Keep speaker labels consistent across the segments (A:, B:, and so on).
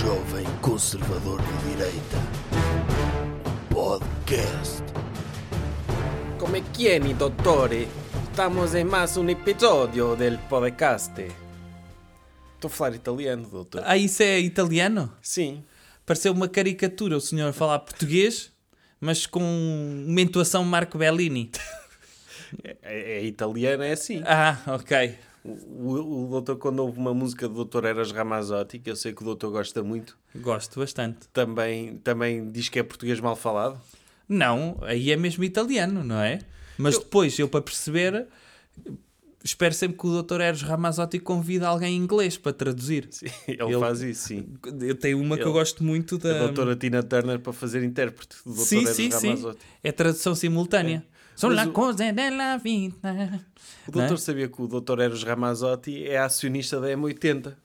A: jovem conservador de direita. Podcast.
B: Come chieni, dottore? Estamos em mais um episódio del podcast. Estou a falar italiano, doutor.
C: Ah, isso é italiano?
B: Sim.
C: Pareceu uma caricatura o senhor falar português, mas com uma entoação Marco Bellini.
B: É, é italiano, é assim.
C: Ah, ok.
B: O, o, doutor, quando ouve uma música do doutor Eras Ramazzotti, que eu sei que o doutor gosta muito,
C: Gosto bastante.
B: também, também diz que é português mal falado.
C: Não, aí é mesmo italiano, não é? Mas depois, eu para perceber, espero sempre que o Dr. Eros Ramazzotti convide alguém em inglês para traduzir.
B: Sim, ele,
C: Ele-
B: faz isso, sim.
C: Eu tenho uma que eu
B: Ele-
C: gosto muito da...
B: A doutora Tina Turner para fazer intérprete do doutor
C: Sim,
B: Eras
C: sim, sim. É tradução simultânea. São
B: o-
C: cose della vida.
B: O
C: Não é?
B: doutor sabia que o doutor Eros Ramazzotti é acionista da M80.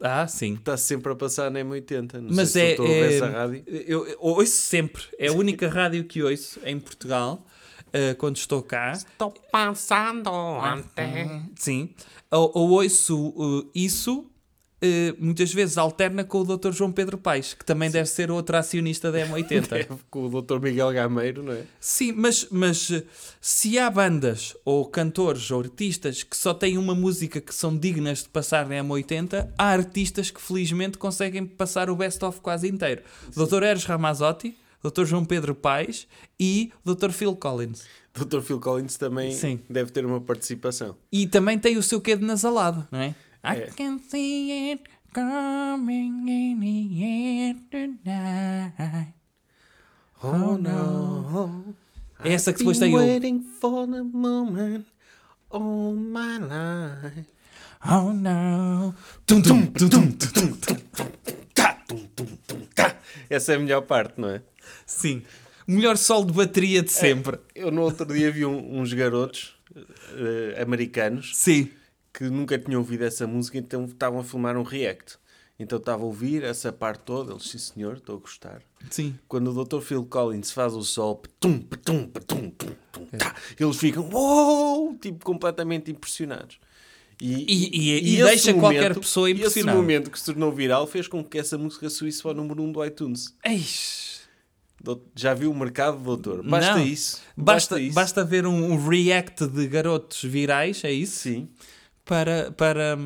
C: Ah, sim.
B: Está sempre a passar na M80. Não
C: Mas
B: sei
C: é,
B: se doutor
C: é-
B: essa rádio.
C: Eu, eu ouço sempre. É a única rádio que ouço em Portugal eh, quando estou cá.
B: Estou pensando ontem.
C: Sim. Ou, ou ouço uh, isso, muitas vezes alterna com o Dr. João Pedro Paes, que também deve ser outro acionista da
B: É
C: M80.
B: com o doutor Miguel Gameiro, não é?
C: Sim, mas, mas eh, se há bandas ou cantores ou artistas que só têm uma música que são dignas de passar na M80, há artistas que felizmente conseguem passar o best-of quase inteiro. Dr. Eros Ramazzotti, Dr. João Pedro Paes e Dr. Phil Collins.
B: Doutor Phil Collins também
C: Sim.
B: deve ter uma participação.
C: E também tem o seu quê de nasalado, não é?
B: É.
C: I can see it coming in the air tonight.
B: Oh no.
C: É essa que depois tem o...
B: waiting for the moment all my life.
C: Oh no. Tum, tum, tum, tum, tum, tum.
B: Tá, tum, tum, tum, tá. Essa é a melhor parte, não é?
C: Sim. Melhor sol de bateria de sempre.
B: Eu no outro dia vi um- uns garotos eh, americanos
C: Sim.
B: Que nunca tinham ouvido essa música, então estavam a filmar um react. Então estava a ouvir essa parte toda, eles, sim senhor, estou a gostar.
C: Sim.
B: Quando o Dr. Phil Collins faz o sol, tum, tum, tum, tum, tum, tá, eles ficam, uou, tipo, completamente impressionados.
C: E- e- e
B: esse
C: deixa qualquer pessoa impressionada.
B: Esse momento que se tornou viral fez com que essa música subisse para o número 1 do iTunes.
C: Eish.
B: Já viu o mercado, doutor? Basta
C: Não.
B: isso.
C: Basta,
B: isso.
C: basta ver um, um react de garotos virais, é isso?
B: Sim
C: para, para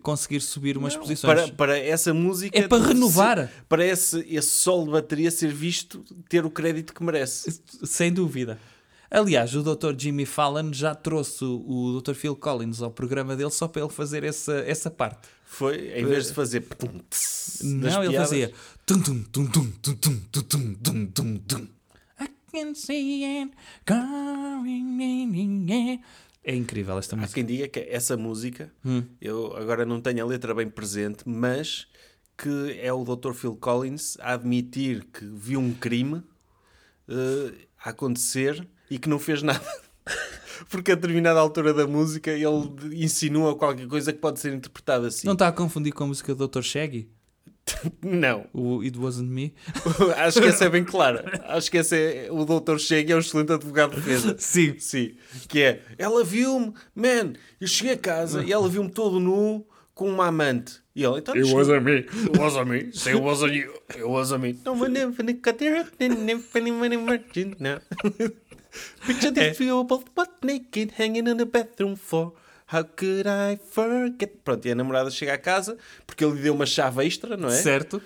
C: conseguir subir umas não, posições.
B: Para, para essa música.
C: É para renovar.
B: Para esse, esse solo de bateria ser visto, ter o crédito que merece.
C: Sem dúvida. Aliás, o Dr. Jimmy Fallon já trouxe o Dr. Phil Collins ao programa dele só para ele fazer essa, essa parte.
B: Foi, em vez de fazer.
C: Não, ele fazia. I can see it coming in. É incrível esta
B: Há
C: música.
B: quem diga que essa música,
C: Hum.
B: eu agora não tenho a letra bem presente, mas que é o Dr. Phil Collins a admitir que viu um crime eh, a acontecer e que não fez nada. Porque a determinada altura da música ele insinua qualquer coisa que pode ser interpretada assim.
C: Não está a confundir com a música do Dr. Shaggy?
B: Não.
C: O It Wasn't Me?
B: Acho que essa é bem clara. Acho que essa é o Dr. Chega é um excelente advogado de defesa.
C: Sim.
B: Sim. Que é, ela viu-me, man, eu cheguei a casa e ela viu-me todo nu com uma amante. E ele, então... It
A: wasn't me.
B: It wasn't me. Say it wasn't you. It wasn't me. Gonna cut your hook, then never gonna virgin now. Picture the few both butt naked hanging on the bathroom floor. How could I forget? Pronto, e a namorada chega a casa porque ele lhe deu uma chave extra, não é?
C: Certo?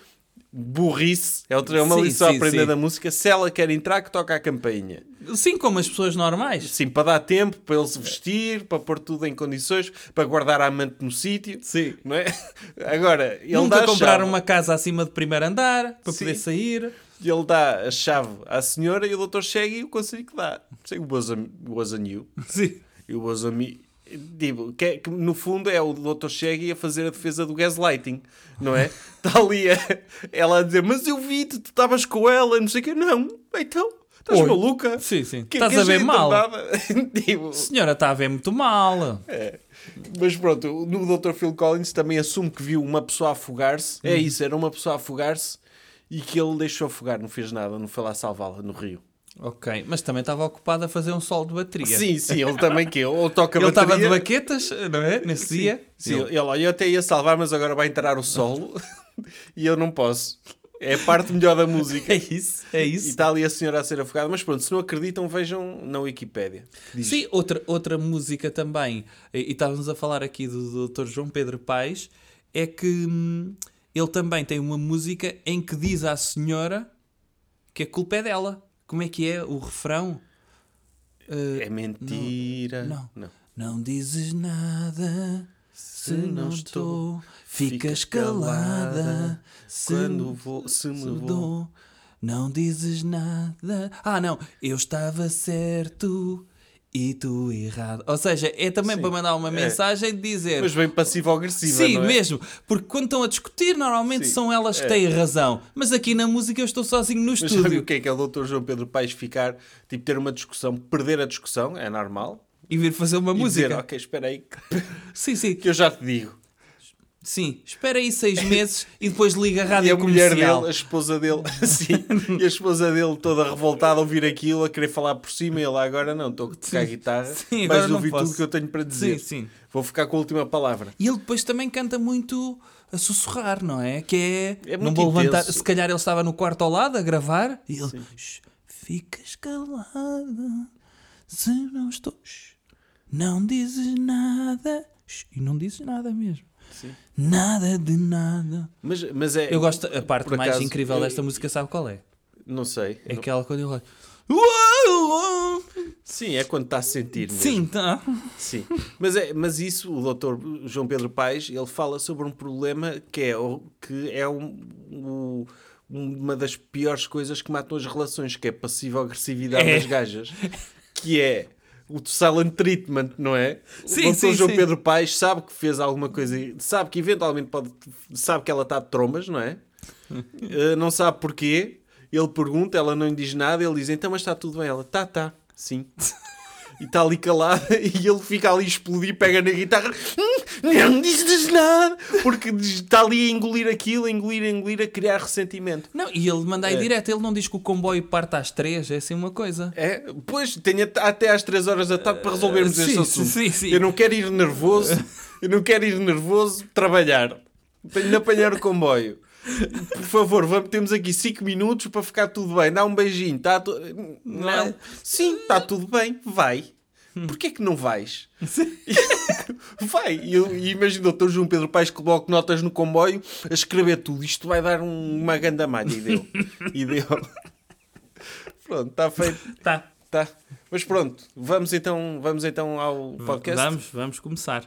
B: burrice. É, outra, é uma
C: Sim,
B: lição a
C: sim,
B: aprender
C: sim.
B: da música. Se ela quer entrar, que toca a campainha.
C: Sim, como as pessoas normais.
B: Sim, para dar tempo, para ele se vestir, para pôr tudo em condições, para guardar a amante no sítio.
C: Sim.
B: Não é? Agora, ele
C: Nunca
B: dá a
C: comprar
B: chave.
C: uma casa acima de primeiro andar para poder sair.
B: Ele dá a chave à senhora e o doutor chega e o conselho que dá. Sei, wasn't, wasn't you.
C: Sim.
B: It wasn't me. Digo, que, é- que no fundo é o doutor Chegui a fazer a defesa do gaslighting, não é? Está ali a- ela a dizer, mas eu vi-te, tu estavas com ela, não sei o quê. Não, então, estás
C: Oi.
B: maluca?
C: Sim, sim.
B: Que-
C: Estás
B: que
C: a ver
B: gente
C: mal. A senhora está a ver muito mal.
B: é. Mas pronto, no Dr. Phil Collins também assume que viu uma pessoa afogar-se. É isso, era uma pessoa afogar-se e que ele deixou afogar, não fez nada, não foi lá salvá-la no rio.
C: Ok, mas também estava ocupado a fazer um sol de bateria.
B: Sim, sim, ele também que ou toca
C: Ele estava de
B: bateria.
C: baquetas, não é? Nesse dia.
B: Sim, ele, olha, eu até ia salvar, mas agora vai entrar o solo. e eu não posso. É a parte melhor da música.
C: É isso, é
B: E
C: isso.
B: está ali a senhora a ser afogada. Mas pronto, se não acreditam, vejam na Wikipédia.
C: Sim, outra, outra música também, e, e estávamos a falar aqui do Dr. João Pedro Paes, é que hum, ele também tem uma música em que diz à senhora que a culpa é dela. Como é que é o refrão? Uh,
B: É mentira.
C: não.
B: não.
C: Não dizes nada se não
B: não
C: estou, ficas
B: ficas
C: calada
B: calada
C: se,
B: quando vou- se me vou.
C: dou. Não dizes nada. Ah, não, eu estava certo e tu errado. Ou seja, é também
B: Sim,
C: para mandar uma
B: é.
C: mensagem de dizer.
B: Mas bem passivo-agressiva,
C: Sim,
B: é?
C: mesmo. Porque quando estão a discutir, normalmente
B: Sim,
C: são elas que
B: é.
C: têm razão. Mas aqui na música eu estou sozinho no
B: Mas sabe
C: estúdio.
B: o que é que é o Dr. João Pedro Paes ficar, tipo, ter uma discussão, perder a discussão, é normal.
C: E vir fazer uma
B: E
C: música.
B: dizer, ok, espera aí,
C: Sim, sim.
B: que eu já te digo.
C: Sim. Espera aí seis meses e depois liga a
B: E
C: rádio
B: a mulher
C: comercial.
B: dele, a esposa dele, sim, e a esposa dele toda revoltada a ouvir aquilo, a querer falar por cima, e ele agora não, estou a tocar a guitarra,
C: Sim,
B: mas ouvi tudo que eu tenho para dizer.
C: Sim, sim.
B: Vou ficar com a última palavra.
C: E ele depois também canta muito a sussurrar, não é? Que é.
B: É
C: não vou levantar. Se calhar ele estava no quarto ao lado a gravar e ele. "Shh, Ficas calada se não estou. Não dizes nada. shh", E não dizes nada mesmo.
B: Sim.
C: Nada de nada.
B: Mas, mas é.
C: Eu gosto. A parte mais
B: acaso,
C: incrível
B: eu-
C: desta música, sabe qual é?
B: Não sei.
C: É
B: Não-
C: aquela quando uau.
B: Sim, é quando está a sentir mesmo.
C: Sim, tá.
B: Sim. Mas, é, mas isso, o doutor João Pedro Paes, ele fala sobre um problema que é, que é um- o- uma das piores coisas que matam as relações, que é a passiva-agressividade
C: É.
B: das gajas. Que é o silent treatment, não é?
C: Sim,
B: o
C: sim,
B: João
C: sim.
B: Pedro Paes sabe que fez alguma coisa, sabe que eventualmente pode, sabe que ela está de trombas, não é? Uh, não sabe porquê. Ele pergunta, ela não lhe diz nada. Ele diz: Então, mas está tudo bem? Ela: Tá, tá, sim. E está ali calada e ele fica ali a explodir, pega na guitarra, "Hum, não dizes nada, porque está ali a engolir aquilo, a engolir, a engolir, a criar ressentimento.
C: Não, e ele manda aí
B: É.
C: direto. Ele não diz que o comboio parte às três. É assim uma coisa.
B: É, pois, tenho at- até às 3 horas da tarde para resolvermos
C: Uh,
B: este
C: sim,
B: assunto.
C: sim, sim.
B: Eu não quero ir nervoso, eu não quero ir nervoso trabalhar. Tenho de apanhar o comboio. Por favor, vamos, temos aqui 5 minutos para ficar tudo bem. Dá um beijinho, tá? tu- Não. Sim, está tudo bem, vai. Porquê que não vais? vai. E, e imagina o Dr. João Pedro Paes que coloca notas no comboio a escrever tudo. Isto vai dar um- uma ganda malha. E deu. E deu. Pronto, está feito.
C: Tá.
B: Tá. Mas pronto, vamos então, vamos então ao podcast.
C: Vamos, vamos começar.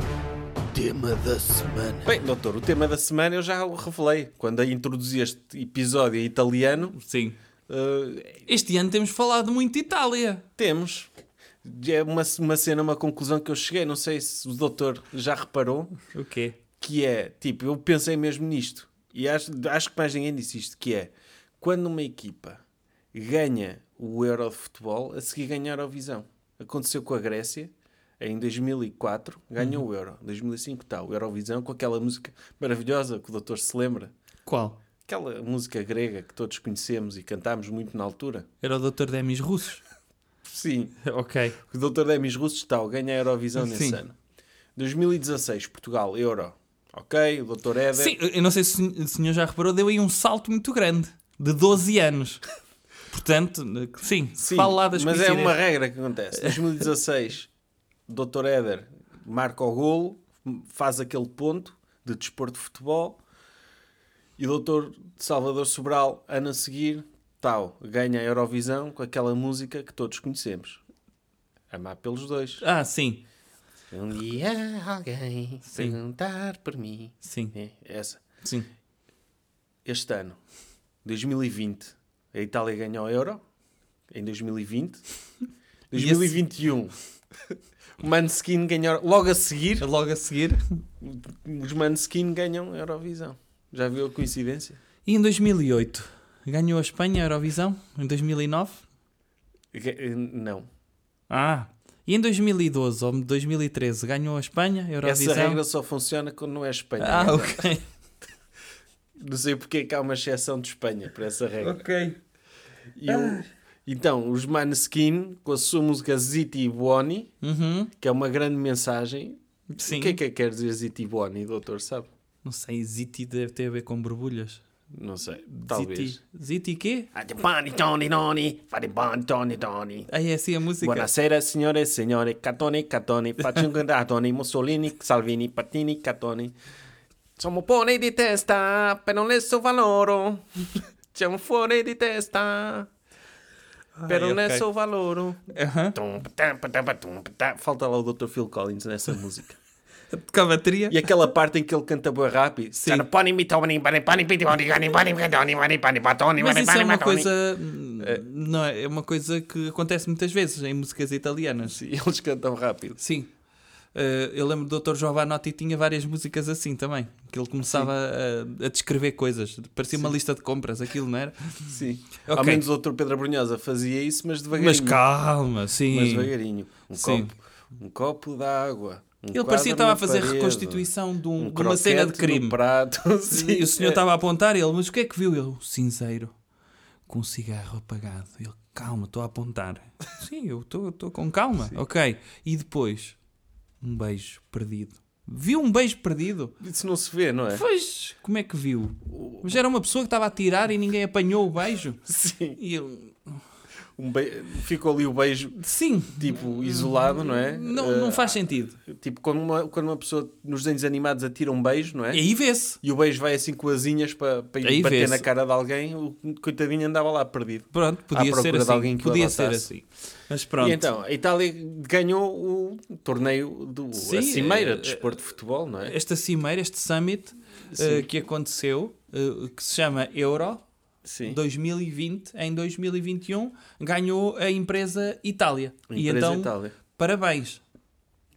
A: Tema da semana.
B: Bem, doutor, o tema da semana eu já o revelei. Quando introduzi este episódio em italiano,
C: Sim.
B: eh,
C: Este ano temos falado muito de Itália.
B: temos. É uma, uma cena, uma conclusão que eu cheguei. Não sei se o doutor já reparou.
C: O quê?
B: Que é, tipo, eu pensei mesmo nisto. E acho, acho que mais ninguém disse isto. Que é, quando uma equipa ganha o Euro de Futebol, a seguir ganha a Eurovisão. Aconteceu com a Grécia. Em 2004 ganhou o Euro. Em 2005 está o Eurovisão com aquela música maravilhosa que o doutor se lembra.
C: Qual?
B: Aquela música grega que todos conhecemos e cantámos muito na altura.
C: Era o Dr. Demis Russos?
B: Sim,
C: ok.
B: o Dr. Demis Russos está, ganha a Eurovisão nesse
C: Sim.
B: ano. 2016, Portugal, Euro. Ok, o Dr. Éder.
C: Sim, eu não sei se o senhor já reparou, deu aí um salto muito grande. De 12 anos. Portanto, sim,
B: Sim,
C: fala lá das
B: mas é uma regra que acontece. 2016, Dr. Éder marca o golo, faz aquele ponto de desporto de futebol e o Dr. Salvador Sobral, ano a seguir, tal, ganha a Eurovisão com aquela música que todos conhecemos. Amar pelos dois.
C: Ah, sim.
B: Um dia alguém
C: Sim.
B: perguntar por mim.
C: Sim,
B: É, essa.
C: sim.
B: Este ano, 2020, a Itália ganhou o Euro. Em 2020.
C: E esse-
B: 2021, o Manskin ganhou. Logo a seguir,
C: Logo a seguir.
B: os Manskin ganham a Eurovisão. Já viu a coincidência?
C: E em 2008, ganhou a Espanha a Eurovisão? Em 2009?
B: Que- Não.
C: Ah. E em 2012 ou 2013, ganhou a Espanha a Eurovisão?
B: Essa regra só funciona quando não é Espanha.
C: Ah,
B: é?
C: ok.
B: Não sei porque é que há uma exceção de Espanha para essa regra.
C: ok.
B: E o- Então, os Maneskin, com a sua música Ziti Buoni,
C: Uhum.
B: que é uma grande mensagem.
C: Sim.
B: O que é que quer dizer Ziti Buoni, doutor? Sabe?
C: Não sei, Ziti deve ter a ver com borbulhas.
B: Não sei, talvez.
C: Ziti, Ziti quê?
A: Fare boni, Tony, Tony.
C: Ah, é assim a música?
B: Buonasera Catone, Catone, faccio un cantatone, Mussolini, Salvini, Pattini, Catone. Siamo fuori di testa, per non lesso valoro. Siamo fuori di testa, Pero
C: é
A: okay. nessa o valor. Uhum.
B: Falta lá o Dr. Phil Collins nessa música.
C: Com a bateria.
B: E aquela parte em que ele canta boa rápido.
C: Sim. Mas isso é uma coisa... É. Não, é? é uma coisa que acontece muitas vezes em músicas italianas.
B: Sim, eles cantam rápido.
C: Sim. Eh, eu lembro do Dr. Giovanotti tinha várias músicas assim também. Que ele começava a, a descrever coisas. Parecia uma lista de compras, aquilo, não era?
B: Sim.
C: Ok.
B: Ao menos o Dr. Pedro Brunhosa fazia isso, mas devagarinho.
C: Mas calma, sim.
B: Mas devagarinho. Um
C: Sim.
B: copo, um copo de água. Um
C: Ele parecia que estava a fazer
B: parede,
C: reconstituição de, um-
B: um
C: de uma cena de crime.
B: prato. Sim.
C: E o senhor
B: É.
C: estava a apontar ele, mas o que é que viu? Ele, cinzeiro com um cigarro apagado. Ele, calma, estou a apontar. Sim, eu estou estou com calma. Ok. E depois, um beijo perdido. Viu um beijo perdido?
B: Isso não se vê, não é?
C: Pois, como é que viu? Mas era uma pessoa que estava a tirar e ninguém apanhou o beijo.
B: Sim.
C: E ele,
B: Um be... Ficou ali o beijo,
C: sim,
B: tipo, isolado, não é?
C: não,
B: Eh,
C: não faz sentido.
B: Tipo, quando uma, quando uma pessoa nos desenhos animados atira um beijo, não é?
C: E aí vê-se.
B: E o beijo vai assim com asinhas para, para ir bater na cara de alguém, o coitadinho andava lá perdido.
C: Pronto, podia ser assim. Podia ser assim. Mas pronto.
B: E então, a Itália ganhou o torneio do
C: Sim,
B: a cimeira
C: eh,
B: de desporto de futebol, não é?
C: esta cimeira, este summit eh, que aconteceu, eh, que se chama Euro
B: Sim.
C: 2020, em 2021, ganhou a empresa Itália.
B: A
C: e
B: empresa
C: então,
B: Itália.
C: parabéns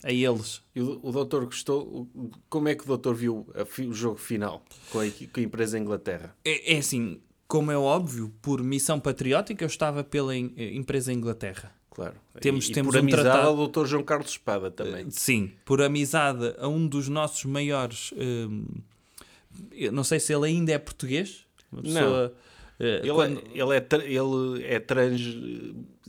C: a eles.
B: E o, o doutor gostou? Como é que o doutor viu a o jogo final com a, com a empresa Inglaterra?
C: É, é assim, como é óbvio, por missão patriótica, eu estava pela eh, empresa Inglaterra.
B: Claro.
C: Temos-
B: e,
C: temos
B: por
C: um
B: amizade
C: tratado-
B: ao doutor João Carlos Espada também.
C: Sim, por amizade a um dos nossos maiores. hum, eu não sei se ele ainda é português. Uma
B: Não.
C: pessoa, eh,
B: Ele,
C: quando-
B: é, ele, é, ele é trans,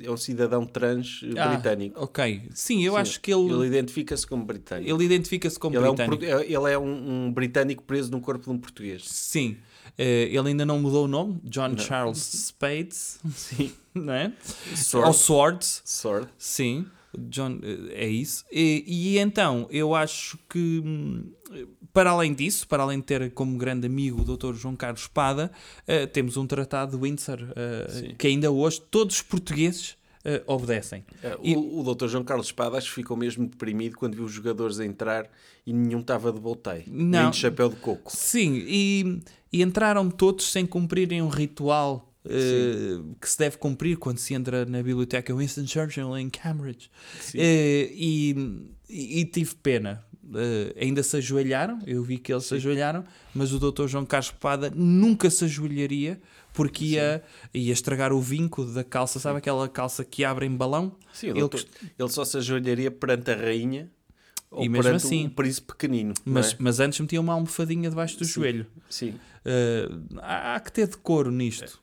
B: é um cidadão trans
C: Ah,
B: britânico.
C: Ok, sim, eu
B: Sim,
C: acho que ele,
B: Ele
C: ele,
B: identifica-se como britânico.
C: identifica-se como
B: Ele é, um,
C: britânico.
B: portu- ele é um, um britânico preso no corpo de um português.
C: Sim, ele ainda não mudou o nome, John
B: Não.
C: Charles Spades,
B: Sim.
C: não é?
B: Sword.
C: Ou Swords,
B: Sword.
C: sim, John, eh, é isso. E, e então, eu acho que, hum, para além disso, para além de ter como grande amigo o Dr. João Carlos Espada, eh, temos um tratado de Windsor
B: Sim.
C: que ainda hoje todos os portugueses eh, obedecem.
B: É,
C: E-
B: O, o doutor João Carlos Espada acho que ficou mesmo deprimido quando viu os jogadores entrar e nenhum estava de volteio. Nem de chapéu de coco.
C: Sim, e, e entraram todos sem cumprirem um ritual eh, que se deve cumprir quando se entra na biblioteca Winston Churchill em Cambridge.
B: Sim.
C: Eh, e, e, tive pena. Eh, ainda se ajoelharam, eu vi que eles se ajoelharam, mas o Dr. João Carlos Espada nunca se ajoelharia porque ia, ia estragar o vinco da calça, sabe aquela calça que abre em balão?
B: Sim,
C: Ele
B: doutor- ele só se ajoelharia perante a rainha ou
C: E mesmo assim.
B: o príncipe pequenino.
C: Mas,
B: é?
C: mas antes metia uma almofadinha debaixo do joelho.
B: Sim.
C: Uh, há, há que ter decoro nisto.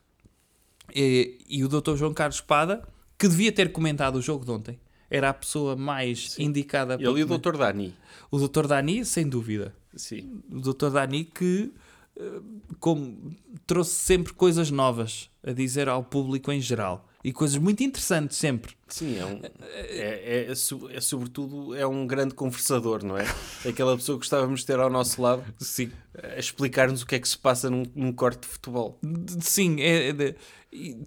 C: E, e o Dr. João Carlos Espada, que devia ter comentado o jogo de ontem, era a pessoa mais indicada para
B: Ele e o doutor Dani.
C: O Dr. Dani, sem dúvida.
B: Sim.
C: O Dr. Dani que uh, como, trouxe sempre coisas novas a dizer ao público em geral. E coisas muito interessantes sempre.
B: Sim, é, um, é, é, so- é sobretudo é um grande conversador, não é? É Aquela pessoa que gostávamos de ter ao nosso lado
C: Sim.
B: a explicar-nos o que é que se passa num, num corte de futebol.
C: Sim, é, é de- e,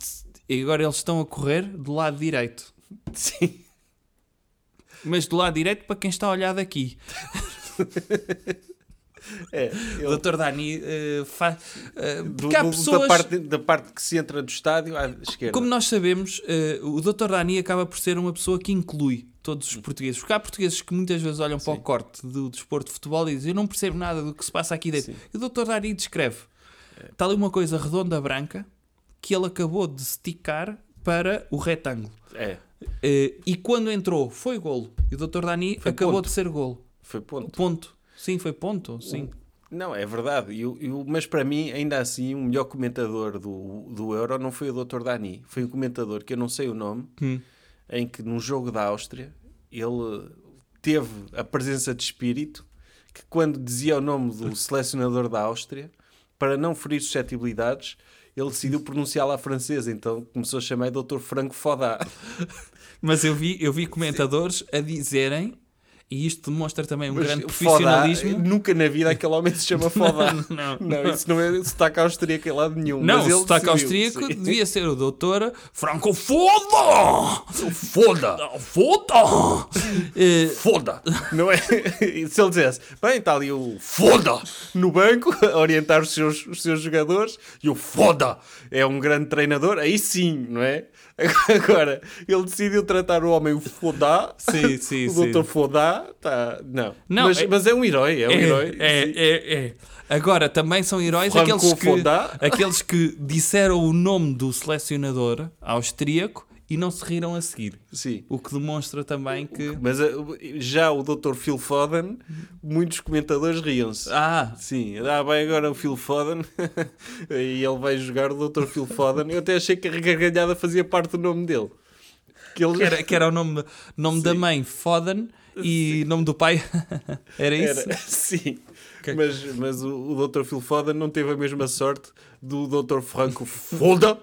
C: e agora eles estão a correr do lado direito.
B: Sim.
C: Mas do lado direito para quem está a olhar daqui.
B: É,
C: O Dr. Dani uh, faz. uh,
B: do-
C: porque há
B: do-
C: pessoas.
B: da, parte, da parte que se entra do estádio à esquerda.
C: Como nós sabemos, uh, o Dr. Dani acaba por ser uma pessoa que inclui todos os portugueses. Porque há portugueses que muitas vezes olham para o corte do desporto de futebol e dizem: Eu não percebo nada do que se passa aqui dentro.
B: Sim.
C: E o Dr. Dani descreve: Está ali uma coisa redonda branca que ele acabou de esticar para o retângulo.
B: É,
C: Uh, e quando entrou, foi golo. E o Dr. Dani
B: Foi
C: acabou
B: ponto.
C: de ser golo.
B: foi ponto.
C: Ponto. Sim, foi ponto. Sim.
B: Não, é verdade. E o- e o- mas para mim, ainda assim, o melhor comentador do, do Euro não foi o Dr. Dani. Foi um comentador que eu não sei o nome,
C: Hum.
B: em que num jogo da Áustria ele teve a presença de espírito que quando dizia o nome do selecionador da Áustria, para não ferir suscetibilidades, ele decidiu pronunciá-la à francesa, então começou a chamar Dr. Franco Fodá.
C: Mas eu vi, eu vi comentadores a dizerem, e isto demonstra também um
B: Mas
C: grande profissionalismo.
B: nunca na vida aquele homem se chama Fodá.
C: Não,
B: Não, isso não é sotaque austríaco em lado nenhum.
C: Não,
B: mas ele
C: o sotaque austríaco
B: sim.
C: devia ser o doutor Franco Foda!
B: Foda!
C: Foda! Eh,
B: Foda! Não é? Se ele dissesse, bem, está ali o Foda no banco a orientar os seus, os seus jogadores e o Foda é um grande treinador, aí sim, não é? Agora, ele decidiu tratar o homem o Foda,
C: Sim, sim,
B: o doutor Foda, tá, não.
C: Não,
B: mas,
C: é-
B: mas é um herói, é um
C: é,
B: herói.
C: é, é, é. Agora, também são heróis
B: Franco
C: aqueles que, aqueles que disseram o nome do selecionador austríaco e não se riram a seguir.
B: Sim.
C: O que demonstra também que.
B: Mas eh, já o Dr. Phil Foden, muitos comentadores riam-se.
C: Ah,
B: Sim, ah, vai agora o Phil Foden e ele vai jogar o Dr. Phil Foden. Eu até achei que a gargalhada fazia parte do nome dele. Que ele
C: que era, que era o nome, nome da mãe Foden e nome do pai. era isso?
B: Era, sim.
C: Ok.
B: Mas, mas o, o Dr. Phil Foden não teve a mesma sorte do Dr. Franco Foda,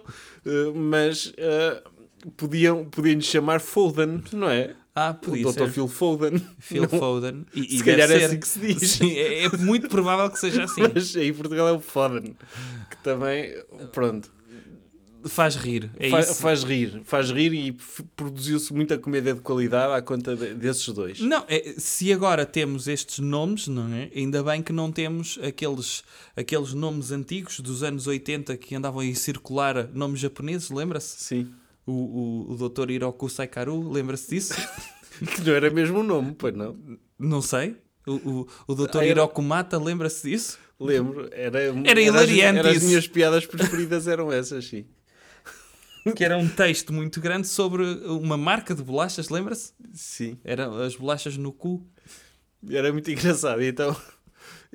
B: eh, mas eh, podiam, podiam lhe chamar Foden, não é?
C: Ah,
B: O
C: podia
B: Dr.
C: ser.
B: Phil Foden.
C: Phil
B: Não,
C: Foden. E, e
B: Se calhar é
C: ser.
B: assim que se diz.
C: Sim, é, é muito provável que seja assim.
B: Mas aí em Portugal é o Foden, que também, pronto.
C: Faz rir. É
B: Fa-
C: isso.
B: faz rir, faz rir e produziu-se muita comédia de qualidade à conta de- desses dois.
C: Não, é, se agora temos estes nomes, não é? Ainda bem que não temos aqueles, aqueles nomes antigos dos anos 80 que andavam a circular, nomes japoneses, lembra-se?
B: Sim.
C: O, o, o Dr. Hiroku Saikaru, lembra-se disso?
B: Que não era mesmo o nome, pois não.
C: não sei. O, o, o Dr.
B: Ah, era-
C: Hiroku Mata, lembra-se disso?
B: Lembro, era,
C: Era hilariante
B: as, era as
C: isso.
B: minhas piadas preferidas eram essas, sim.
C: Que era um texto muito grande sobre uma marca de bolachas, lembra-se?
B: Sim,
C: Eram as bolachas no cu.
B: era muito engraçado. Então,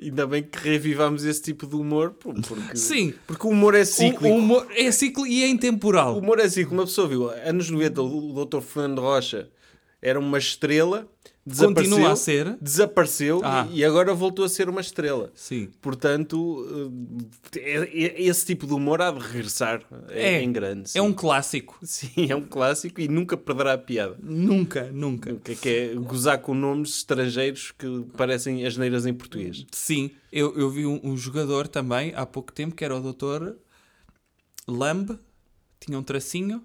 B: ainda bem que revivámos esse tipo de humor, porque,
C: Sim.
B: porque o humor é cíclico.
C: o humor é ciclo e é intemporal.
B: O humor é cíclico. Uma pessoa viu, anos 90, o Dr. Fernando Rocha era uma estrela, desapareceu,
C: Continua a ser.
B: desapareceu
C: Ah.
B: e agora voltou a ser uma estrela.
C: Sim.
B: Portanto, eh, é- é- esse tipo de humor há de regressar
C: É.
B: em grande.
C: É um clássico.
B: Sim, é um clássico e nunca perderá a piada.
C: Nunca, nunca.
B: Que, que é gozar com nomes estrangeiros que parecem asneiras em português.
C: Sim, eu, eu vi um, um jogador também há pouco tempo que era o Dr. Lambe, tinha um tracinho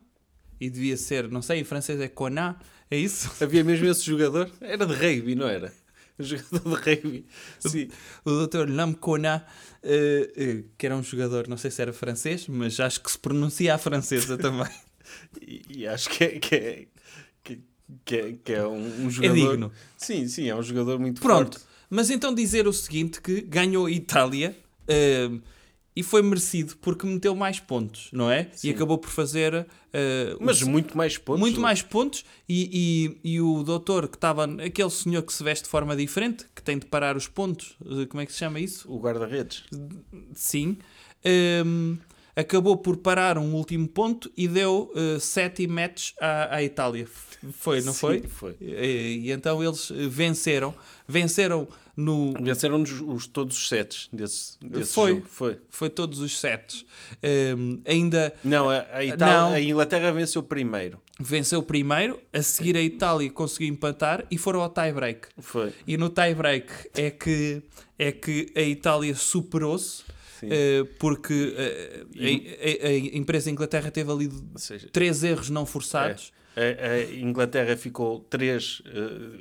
C: e devia ser, não sei, em francês é Conan, é isso?
B: Havia mesmo esse jogador? Era de rugby, não era? Um jogador de rugby. Sim.
C: O Dr. Lambe Conan, eh, eh, que era um jogador, não sei se era francês, mas acho que se pronuncia à francesa também.
B: E, e acho que é, que é, que, é, que é um, um jogador.
C: digno.
B: Sim, sim, é um jogador muito
C: Pronto,
B: forte.
C: mas então dizer o seguinte, que ganhou a Itália eh, e foi merecido porque meteu mais pontos, não é?
B: Sim.
C: E acabou por fazer... o
B: Mas muito mais pontos.
C: muito mais pontos e, e, e o doutor que estava, aquele senhor que se veste de forma diferente, que tem de parar os pontos, eh, como é que se chama isso?
B: O guarda-redes.
C: Sim, ehm, acabou por parar um último ponto e deu eh, sete matches à, à Itália. Foi, não
B: Sim,
C: foi?
B: foi.
C: E, e então eles eh, venceram, venceram no,
B: Venceram os, os- todos os sets desse, desse
C: Foi.
B: jogo. Foi.
C: foi todos os sets. Ehm, ainda
B: Não, a, a, Itália,
C: Não.
B: a Inglaterra venceu primeiro.
C: venceu o primeiro, a seguir a Itália conseguiu empatar e foram ao tie-break.
B: Foi.
C: E no tie-break é que, é que a Itália superou-se, Eh, porque eh, a, a- a empresa Inglaterra teve ali
B: seja,
C: três erros não forçados.
B: a, a Inglaterra ficou 3,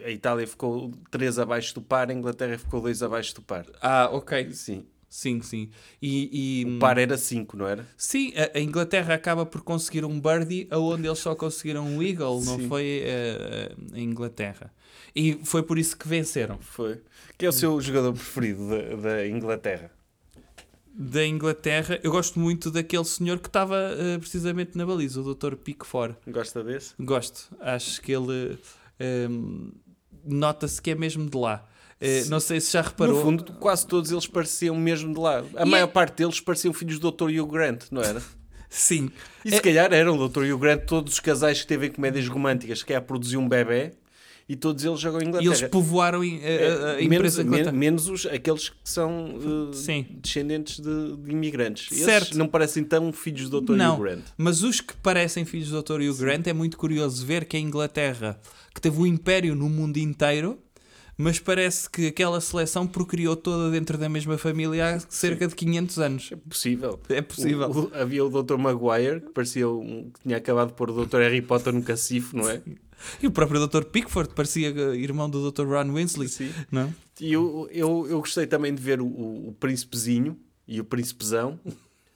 B: a Itália ficou 3 abaixo do par, a Inglaterra ficou 2 abaixo do par.
C: Ah, ok.
B: Sim.
C: Sim, sim. E, e,
B: O par era 5, não era?
C: sim, a, a Inglaterra acaba por conseguir um birdie aonde eles só conseguiram um eagle, não
B: Sim.
C: foi eh, a Inglaterra. E foi por isso que venceram.
B: Foi. Quem é o seu jogador preferido da, da Inglaterra?
C: Da Inglaterra, eu gosto muito daquele senhor que estava eh, precisamente na baliza, o Dr. Pickford.
B: Gosta desse?
C: Gosto. Acho que ele ehm, nota-se que é mesmo de lá. Eh, não sei se já reparou.
B: No fundo, quase todos eles pareciam mesmo de lá. A
C: E
B: maior
C: é-
B: parte deles pareciam filhos do Dr. Hugh Grant, não era?
C: Sim.
B: E se calhar eram o Dr. Hugh Grant todos os casais que teve em comédias românticas que é a produzir um bebê e todos eles jogam em
C: E
B: Inglaterra.
C: eles povoaram em- a, a- a
B: É, menos,
C: empresa
B: men- menos os, aqueles que são uh,
C: Sim.
B: descendentes de, de imigrantes. Esses
C: Certo.
B: não parecem tão filhos do Dr.
C: Não.
B: Hugh Grant.
C: Mas os que parecem filhos do Dr. Hugh Grant é muito curioso ver que a Inglaterra, que teve um império no mundo inteiro, mas parece que aquela seleção procriou toda dentro da mesma família há cerca de 500 anos.
B: É possível.
C: É possível.
B: O- o- havia o Dr. Maguire, que parecia um, que tinha acabado de pôr o Dr. Harry Potter no cacifo, não é?
C: E o próprio Dr. Pickford parecia eh, irmão do Dr. Ron Weasley.
B: Sim.
C: Não?
B: E eu, eu, eu gostei também de ver o, o, o príncipezinho e o príncipezão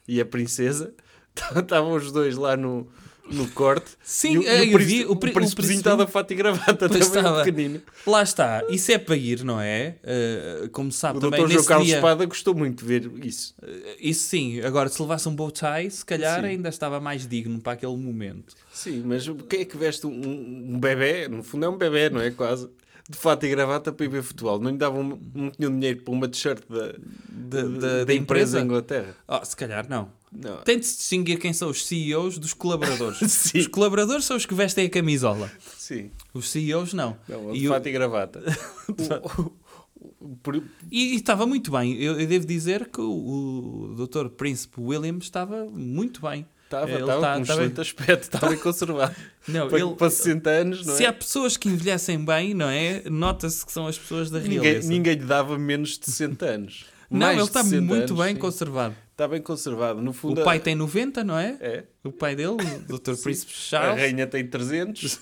B: e a princesa. Estavam os dois lá no, no corte.
C: Sim,
B: e o, e o,
C: eu
B: príncipe-
C: vi o
B: o
C: o
B: príncipezinho estava de fato e gravata também,
C: estava.
B: pequenino.
C: Lá está. Isso é para ir, não é? Eh, como sabe
B: O
C: também
B: Dr. João Carlos
C: dia...
B: Espada gostou muito de ver isso.
C: Eh, Isso sim. Agora, se levasse um bow tie, se calhar
B: Sim.
C: ainda estava mais digno para aquele momento.
B: Sim, mas quem é que veste um, um bebê? No fundo é um bebê, não é? Quase. De fato e gravata para ir ver futebol. Não lhe davam, não tinham dinheiro para uma t-shirt da,
C: Da-
B: da,
C: da-
B: empresa
C: empresa?
B: em Inglaterra.
C: Oh, se calhar não.
B: Não.
C: Tem de se distinguir quem são os CEOs dos colaboradores. Os colaboradores são os que vestem a camisola.
B: Sim.
C: Os CEOs não.
B: Não,
C: e,
B: de
C: o-
B: fato e gravata. O- o- o- por-
C: e- e estava muito bem. Eu, eu devo dizer que o, o Dr. Príncipe William estava muito bem.
B: Estava,
C: Ele
B: estava
C: tá-
B: com um excelente
C: bem.
B: aspecto, estava bem conservado.
C: Não,
B: para,
C: ele-
B: para 60 anos, não
C: Se
B: é?
C: há pessoas que envelhecem bem, não é? Nota-se que são as pessoas da
B: Ninguém,
C: realeza.
B: ninguém lhe dava menos de 60 anos.
C: Não,
B: Mais
C: ele está
B: 60
C: muito
B: anos,
C: bem
B: sim.
C: conservado.
B: Está bem conservado. No fundo,
C: O pai
B: a-
C: tem 90, não é?
B: é.
C: O pai dele, o Dr. Príncipe
B: A
C: Charles,
B: rainha tem 300.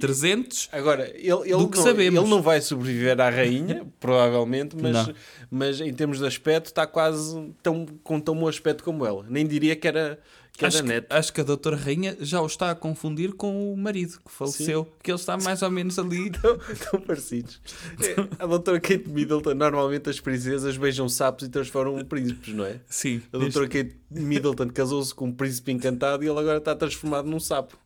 C: 300.
B: Agora, ele, ele, não,
C: sabemos.
B: ele não vai sobreviver à rainha, provavelmente, mas,
C: Não.
B: mas em termos de aspecto está quase tão, com tão bom aspecto como ela. Nem diria que era,
C: Acho que, acho que a doutora Rainha já o está a confundir com o marido que faleceu, que ele está mais ou menos ali.
B: Tão, tão parecidos. É, a doutora Kate Middleton, normalmente as princesas beijam sapos e transformam em príncipes, não é?
C: Sim.
B: A doutora Kate Middleton casou-se com um príncipe encantado e ele agora está transformado num sapo.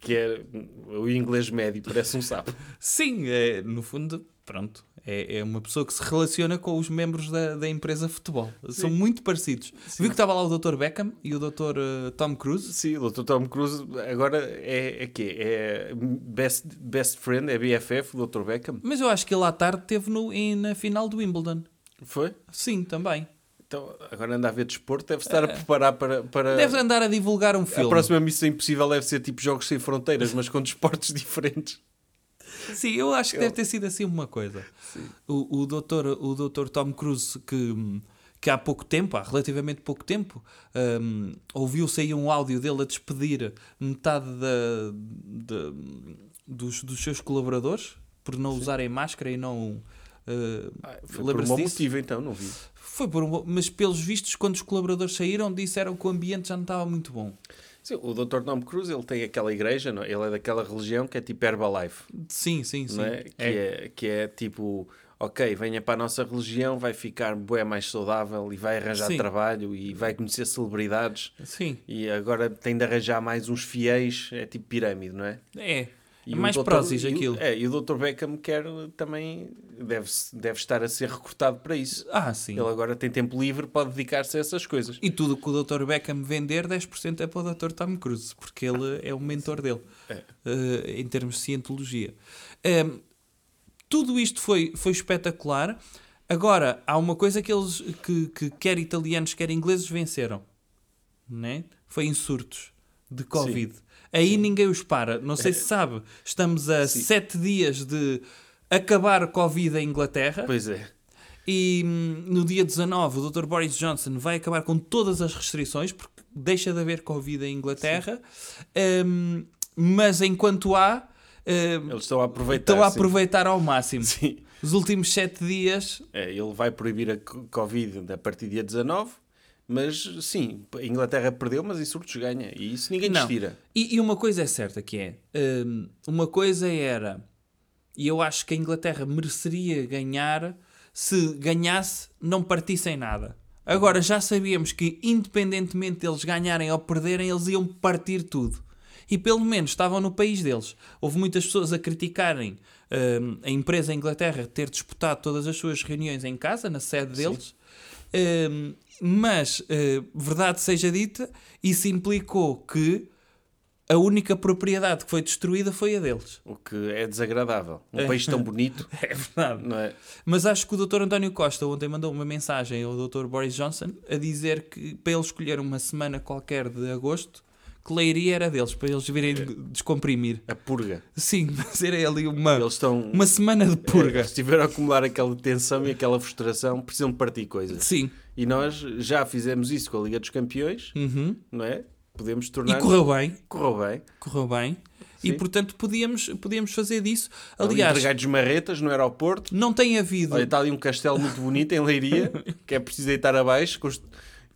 B: Que é o inglês médio, parece um sapo.
C: Sim, é, no fundo, pronto. É, é uma pessoa que se relaciona com os membros da, da empresa futebol. São muito parecidos. Viu que estava lá o Dr. Beckham e o Dr. eh, Tom Cruise?
B: Sim, o Dr. Tom Cruise agora é, é quê? É best, best friend, é BFF, o Dr. Beckham?
C: Mas eu acho que ele à tarde teve no, em- na final do Wimbledon.
B: Foi?
C: Sim, também.
B: Então, agora anda a ver desporto, deve estar a preparar para... para...
C: Deve andar a divulgar um
B: A
C: filme.
B: próxima missão impossível deve ser tipo Jogos Sem Fronteiras, mas com desportos diferentes.
C: Sim, eu acho que deve ter sido assim uma coisa. O, o, doutor, o doutor Tom Cruise, que, que há pouco tempo, há relativamente pouco tempo, hum, ouviu-se aí um áudio dele a despedir metade da, da- dos, dos seus colaboradores por não usarem máscara e não. Uh,
B: Foi por um bom motivo, então, não vi.
C: Foi por um, mas pelos vistos, quando os colaboradores saíram, disseram que o ambiente já não estava muito bom.
B: Sim, o Dr. Tom Cruise, ele tem aquela igreja, não? é? ele é daquela religião que é tipo Herbalife,
C: Sim, sim, sim.
B: não é? Que,
C: É.
B: é. que é tipo, ok, venha para a nossa religião, vai ficar bué mais saudável e vai arranjar
C: Sim.
B: trabalho e vai conhecer celebridades
C: Sim,
B: e agora tem de arranjar mais uns fiéis, é tipo pirâmide, não é?
C: é.
B: E
C: é mais
B: e o-
C: aquilo.
B: É, e o Dr. Beckham quer também, deve, deve estar a ser recrutado para isso.
C: Ah, sim.
B: Ele agora tem tempo livre, pode dedicar-se a essas coisas.
C: E tudo que o Dr. Beckham vender, 10% é para o Dr. Tom Cruise, porque ele é o mentor dele,
B: É.
C: eh, em termos de cientologia. Em, tudo isto foi, foi espetacular. Agora, há uma coisa que eles, que, que quer italianos, quer ingleses, venceram. Né? Foi insurtos de Covid. Aí ninguém os para. Não sei se sabe, estamos a
B: Sim.
C: sete dias de acabar a Covid em Inglaterra.
B: Pois é.
C: E hum, no dia 19 o Dr. Boris Johnson vai acabar com todas as restrições porque deixa de haver Covid em Inglaterra. Hum, mas enquanto há, hum,
B: Eles estão a aproveitar.
C: estão a
B: sim.
C: aproveitar ao máximo.
B: Sim.
C: Os últimos sete dias,
B: É, ele vai proibir a co- Covid a partir do dia 19, mas sim, a Inglaterra perdeu, mas em surtos ganha. E isso ninguém nos tira.
C: E, e uma coisa é certa que é, hum, uma coisa era, e eu acho que a Inglaterra mereceria ganhar se ganhasse, não partissem nada. Agora já sabíamos que independentemente deles ganharem ou perderem, eles iam partir tudo. E pelo menos estavam no país deles. Houve muitas pessoas a criticarem hum, a empresa Inglaterra ter disputado todas as suas reuniões em casa, na sede deles. Hum, mas, eh, verdade seja dita, isso implicou que a única propriedade que foi destruída foi a deles.
B: O que é desagradável. Um país tão bonito,
C: É verdade.
B: não é?
C: Mas acho que o Dr. António Costa ontem mandou uma mensagem ao Dr. Boris Johnson a dizer que para ele escolher uma semana qualquer de agosto, que Leiria era deles, para eles virem descomprimir.
B: A purga.
C: Sim, fazer ali uma,
B: Eles estão.
C: uma semana de purga.
B: É, se estiver a acumular aquela tensão e aquela frustração, precisam partir coisas.
C: Sim.
B: E nós já fizemos isso com a Liga dos Campeões,
C: Uhum.
B: não é? Podemos
C: E
B: tornar.
C: correu bem.
B: Correu bem.
C: Correu bem. E
B: Sim.
C: portanto podíamos, podíamos fazer disso.
B: Ali
C: Aliás,
B: entregar-lhes marretas no aeroporto.
C: não tem havido.
B: Olha, está ali um castelo muito bonito em Leiria, que é preciso deitar abaixo. Const-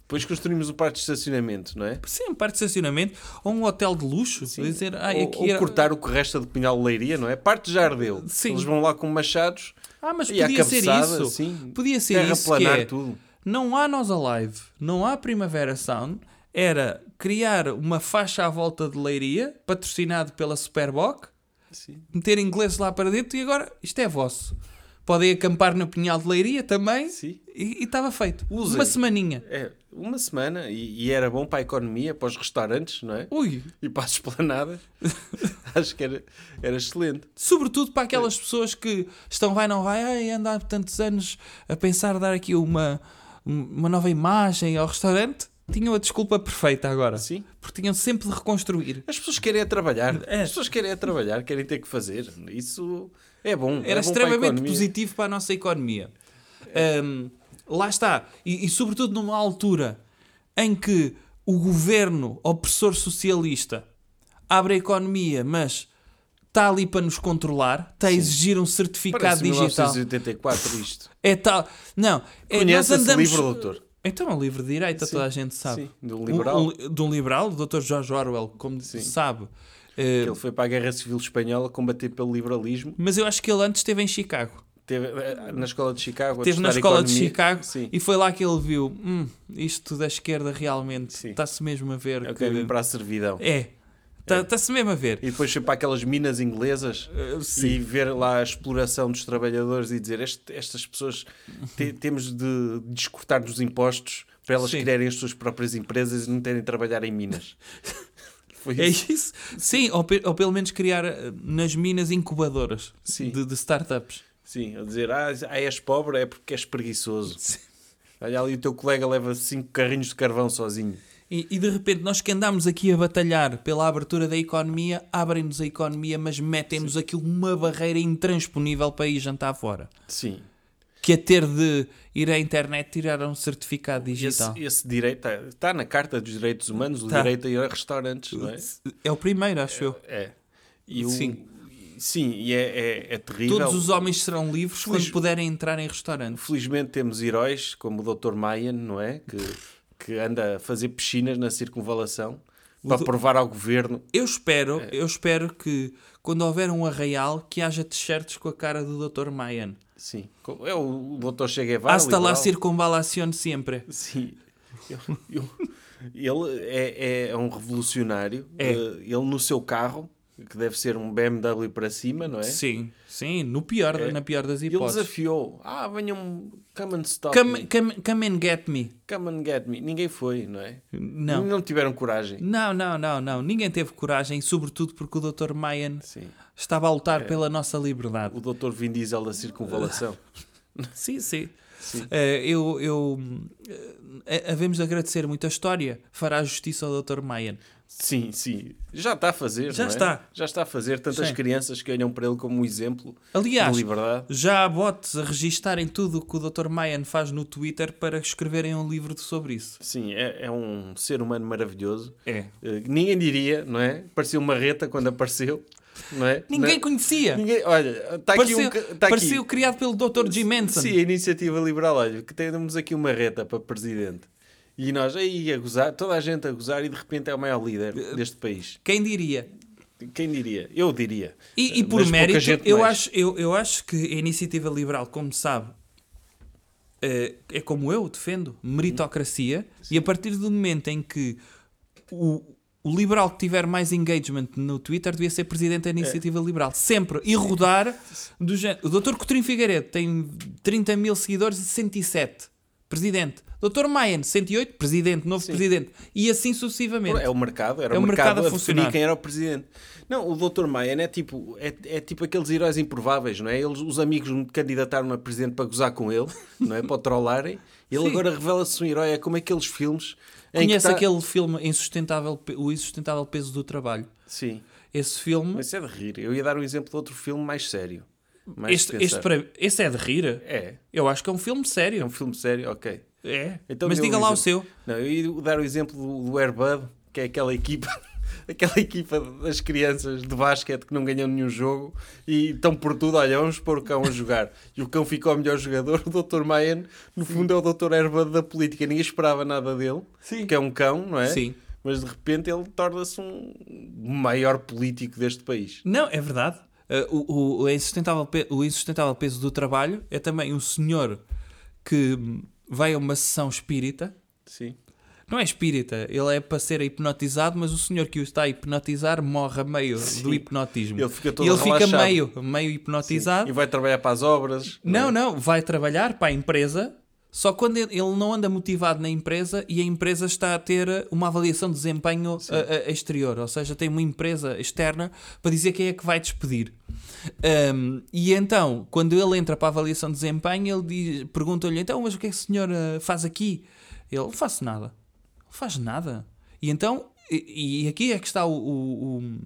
B: Depois construímos o parque de estacionamento, não é?
C: Sim, um parque de estacionamento ou um hotel de luxo. Dizer, ai,
B: ou,
C: era-
B: cortar o que resta do Pinhal de Leiria, não é? Parte já ardeu.
C: Sim.
B: Eles vão lá com machados
C: Ah, mas
B: e
C: podia ser isso.
B: assim,
C: Podia ser isso que é,
B: tudo.
C: Não há Nós Alive, não há Primavera Sound. Era criar uma faixa à volta de Leiria, patrocinado pela Superboc,
B: Sim.
C: meter ingleses lá para dentro e agora isto é vosso. Podem acampar no Pinhal de Leiria também
B: Sim.
C: e estava feito.
B: Usem.
C: Uma semaninha.
B: É, uma semana e, e era bom para a economia, para os restaurantes, não é?
C: Ui,
B: E para as esplanadas. Acho que era, era excelente.
C: Sobretudo para aquelas pessoas que estão vai, não vai, ai, anda há tantos anos a pensar dar aqui uma, uma nova imagem ao restaurante, tinham a desculpa perfeita agora.
B: Sim.
C: Porque tinham sempre de reconstruir.
B: As pessoas querem é trabalhar.
C: É.
B: As pessoas querem é trabalhar, querem ter que fazer. Isso é bom. é
C: Era
B: bom para a
C: extremamente
B: economia.
C: positivo para a nossa economia. Ahm, lá está. E, e sobretudo numa altura em que o governo opressor socialista abre a economia, mas está ali para nos controlar, está a exigir um certificado
B: Parece
C: digital.
B: 1984 isto.
C: É tal. Não, é, nós andamos.
B: livro, doutor?
C: Então é um livro de direita,
B: Sim,
C: toda a gente sabe.
B: sim, de um liberal.
C: Um, um, de um liberal, o Dr. George Orwell, como se sabe. Eh,
B: Ele foi para a Guerra Civil Espanhola combater pelo liberalismo.
C: mas eu acho que ele antes esteve em Chicago.
B: Teve eh, na escola de Chicago. a
C: Esteve na escola de
B: economia.
C: Chicago
B: Sim.
C: e foi lá que ele viu: hum, isto da esquerda realmente
B: Sim.
C: está-se mesmo a ver.
B: É o
C: que...
B: caminho para a servidão.
C: É, está-se mesmo a ver.
B: E depois foi para aquelas minas inglesas
C: sim.
B: e ver lá a exploração dos trabalhadores e dizer "Este- estas pessoas te- temos de descortar dos impostos para elas
C: Sim.
B: criarem as suas próprias empresas e não terem de trabalhar em minas. Foi
C: É
B: isso.
C: isso? Sim, ou, pe- ou pelo menos criar eh, nas minas incubadoras
B: Sim.
C: de, de startups.
B: Sim, a dizer, ah, ah, és pobre é porque és preguiçoso. Olha ali o teu colega leva cinco carrinhos de carvão sozinho.
C: E, e de repente, nós que andamos aqui a batalhar pela abertura da economia, abrem-nos a economia, mas metem-nos aqui uma barreira intransponível para ir jantar fora.
B: Sim.
C: Que é ter de ir à internet tirar um certificado
B: Esse,
C: digital.
B: esse direito está, está na Carta dos Direitos Humanos, o
C: Tá.
B: direito a ir a restaurantes, não é?
C: É o primeiro, acho eu.
B: É. E o-
C: Sim.
B: Sim, e é, é, é terrível.
C: Todos os homens serão livres
B: Feliz-
C: quando puderem entrar em restaurantes.
B: Felizmente temos heróis como o Dr. Mayan, não é? Que, que anda a fazer piscinas na circunvalação para
C: do-
B: provar ao governo.
C: Eu espero,
B: É.
C: eu espero que quando houver um arraial que haja t-shirts com a cara do Dr. Mayan.
B: Sim. É o Dr. Che Guevara.
C: Hasta lá circunvalación sempre.
B: Sim. Eu- eu- ele é, é um revolucionário.
C: É.
B: Eh, Ele no seu carro, que deve ser um BMW para cima, não é?
C: Sim, sim, no pior, na pior das
B: Ele
C: hipóteses.
B: desafiou. Ah, venham, come and stop
C: Come,
B: me.
C: come, come and get me.
B: Come and get me. Ninguém foi, não é?
C: Não.
B: Não tiveram coragem.
C: Não, não, não, não. Ninguém teve coragem, sobretudo porque o Dr. Mayan
B: Sim.
C: estava a lutar
B: É.
C: pela nossa liberdade.
B: O Dr. Vin Diesel da circunvalação.
C: Sim, sim. Eh, eu, eu eh, havemos de agradecer muito a história. Fará justiça ao Dr. Mayan.
B: Sim, sim. Já está a fazer,
C: Já
B: é?
C: está.
B: Já está a fazer. Tantas
C: Sim.
B: crianças que olham para ele como um exemplo
C: Aliás,
B: de liberdade.
C: já há bots a registarem tudo o que o Dr. Mayan faz no Twitter para escreverem um livro sobre isso.
B: Sim, é, é um ser humano maravilhoso.
C: É.
B: Eh, ninguém diria, não é? Parecia uma reta quando apareceu, não é?
C: Ninguém
B: Não-
C: conhecia.
B: Ninguém, olha, está aqui
C: Pareceu,
B: um... Está
C: pareceu
B: aqui.
C: criado pelo Dr. Jim Manson.
B: Sim, a iniciativa liberal, olha, que temos aqui uma reta para presidente. E nós aí a gozar, toda a gente a gozar e de repente é o maior líder deste país.
C: Quem diria?
B: Quem diria? Eu diria.
C: E, e por mérito, eu
B: mais.
C: acho, eu, eu acho que a iniciativa liberal, como sabe, eh, é como eu defendo, meritocracia, e a partir do momento em que o, o liberal que tiver mais engagement no Twitter devia ser presidente da iniciativa liberal. Sempre. E rodar do género. O Dr. Coutinho Figueiredo tem 30 mil seguidores e 107. Presidente. Dr. Mayan, 108, presidente, novo presidente. E assim sucessivamente.
B: É o mercado, era
C: É
B: o
C: o
B: mercado,
C: mercado a funcionar.
B: quem era o presidente. Não, o Dr. Maia é tipo, é, é tipo aqueles heróis improváveis, não é? Eles, os amigos me candidataram a presidente para gozar com ele, não é? Para o trollarem. Ele
C: Sim.
B: agora revela-se um herói, é como aqueles filmes
C: Conhece
B: tá-
C: aquele filme Insustentável, O Insustentável Peso do Trabalho?
B: Sim,
C: Esse filme,
B: mas é de rir. Eu ia dar um exemplo de outro filme mais sério. Mais
C: este, este para, esse é de rir?
B: É,
C: Eu acho que é um filme
B: é
C: sério.
B: um filme sério, ok.
C: É.
B: Então
C: Mas diga lá o
B: exemplo.
C: seu.
B: Não, eu ia dar o exemplo do, do Airbud, que é aquela equipa, aquela equipa das crianças de basquete que não ganham nenhum jogo e estão por tudo, olha, vamos pôr o cão a jogar. E o cão ficou o melhor jogador, o Dr. Mayan, no fundo é o Dr. Airbud da política, ninguém esperava nada dele,
C: Sim.
B: que é um cão, não é?
C: Sim.
B: Mas de repente ele torna-se um maior político deste país.
C: Não, é verdade. Uh, o, o, insustentável o insustentável peso do trabalho é também um senhor que hum, vai a uma sessão espírita.
B: Sim.
C: Não é espírita, ele é para ser hipnotizado, mas o senhor que o está a hipnotizar morre a meio do hipnotismo.
B: Ele fica todo
C: E ele fica meio, meio hipnotizado.
B: E vai trabalhar para as obras.
C: Não,
B: é?
C: não, vai trabalhar para a empresa, só quando ele não anda motivado na empresa e a empresa está a ter uma avaliação de desempenho a- a- exterior, ou seja, tem uma empresa externa para dizer quem é que vai despedir. Um, e então, quando ele entra para a avaliação de desempenho, ele pergunta-lhe: então, mas o que é que o senhor eh, faz aqui? Ele não faço nada. Não faz nada. E então, e, e aqui é que está o, o- o-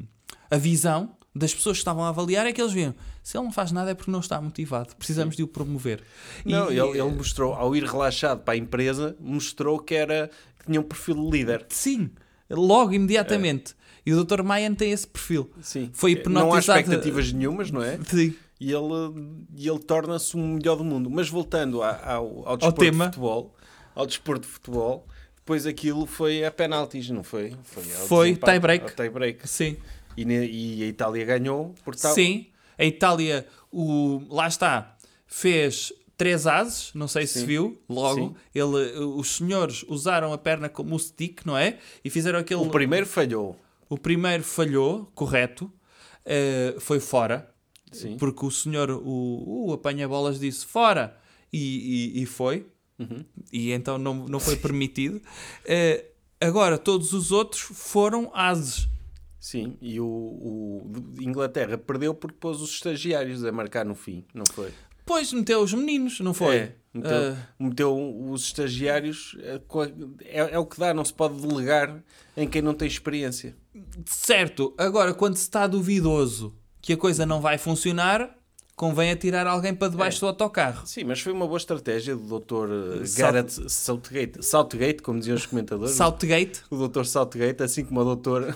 C: a visão das pessoas que estavam a avaliar: é que eles viram, se ele não faz nada é porque não está motivado, precisamos de o promover.
B: Não,
C: E-
B: ele, ele mostrou, ao ir relaxado para a empresa, mostrou que era que tinha um perfil de líder.
C: Sim, logo, imediatamente. E o Dr. Mayan tem esse perfil.
B: Sim.
C: Foi
B: Não há
C: hipnotizado.
B: expectativas nenhumas, não é?
C: Sim.
B: E ele, e ele torna-se o melhor do mundo. Mas voltando a- ao, ao desporto
C: tema.
B: de futebol, ao desporto de futebol, depois aquilo foi a penaltis, não foi? Foi, ao
C: Foi tie-break.
B: ao tie-break.
C: Sim.
B: E, e a Itália ganhou por tal.
C: Sim. A Itália, o, lá está, fez três ases, não sei se
B: Sim.
C: viu, logo.
B: Sim.
C: Ele, os senhores usaram a perna como o stick, não é? E fizeram aquele.
B: O primeiro falhou.
C: O primeiro falhou, correto, eh, foi fora,
B: Sim.
C: porque o senhor, o, o apanha-bolas, disse fora e, e, e foi,
B: Uhum.
C: e então não, não foi permitido. Eh, agora, todos os outros foram ases.
B: Sim. E o, o Inglaterra perdeu porque pôs os estagiários a marcar no fim, não foi?
C: Pois meteu os meninos, não foi?
B: É, meteu,
C: Ah,
B: meteu os estagiários. eh, É, é o que dá, não se pode delegar em quem não tem experiência.
C: certo, agora quando se está duvidoso que a coisa não vai funcionar, convém atirar alguém para debaixo
B: É.
C: do autocarro.
B: Sim, mas foi uma boa estratégia do Dr.
C: South-
B: Garrett Southgate. Southgate, como diziam os comentadores.
C: Southgate,
B: O Dr. Southgate, assim como o Dr.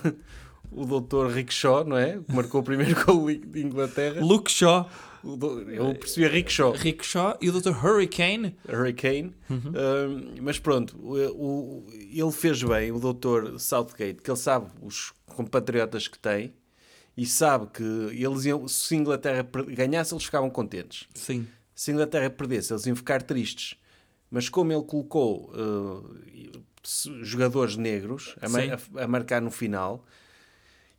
B: O Dr. Rickshaw, não é? Que marcou o primeiro gol de Inglaterra.
C: Luke Shaw,
B: do- Eu percebi a Rickshaw.
C: Rick Shaw e o Dr. Hurricane.
B: Hurricane. Um, mas pronto, o, o- ele fez bem, o Dr. Southgate, que ele sabe os compatriotas que tem e sabe que eles iam, se a Inglaterra ganhasse, eles ficavam contentes.
C: Sim.
B: Se a Inglaterra perdesse, eles iam ficar tristes. Mas como ele colocou uh, jogadores negros a, ma-
C: Sim.
B: a- a marcar no final,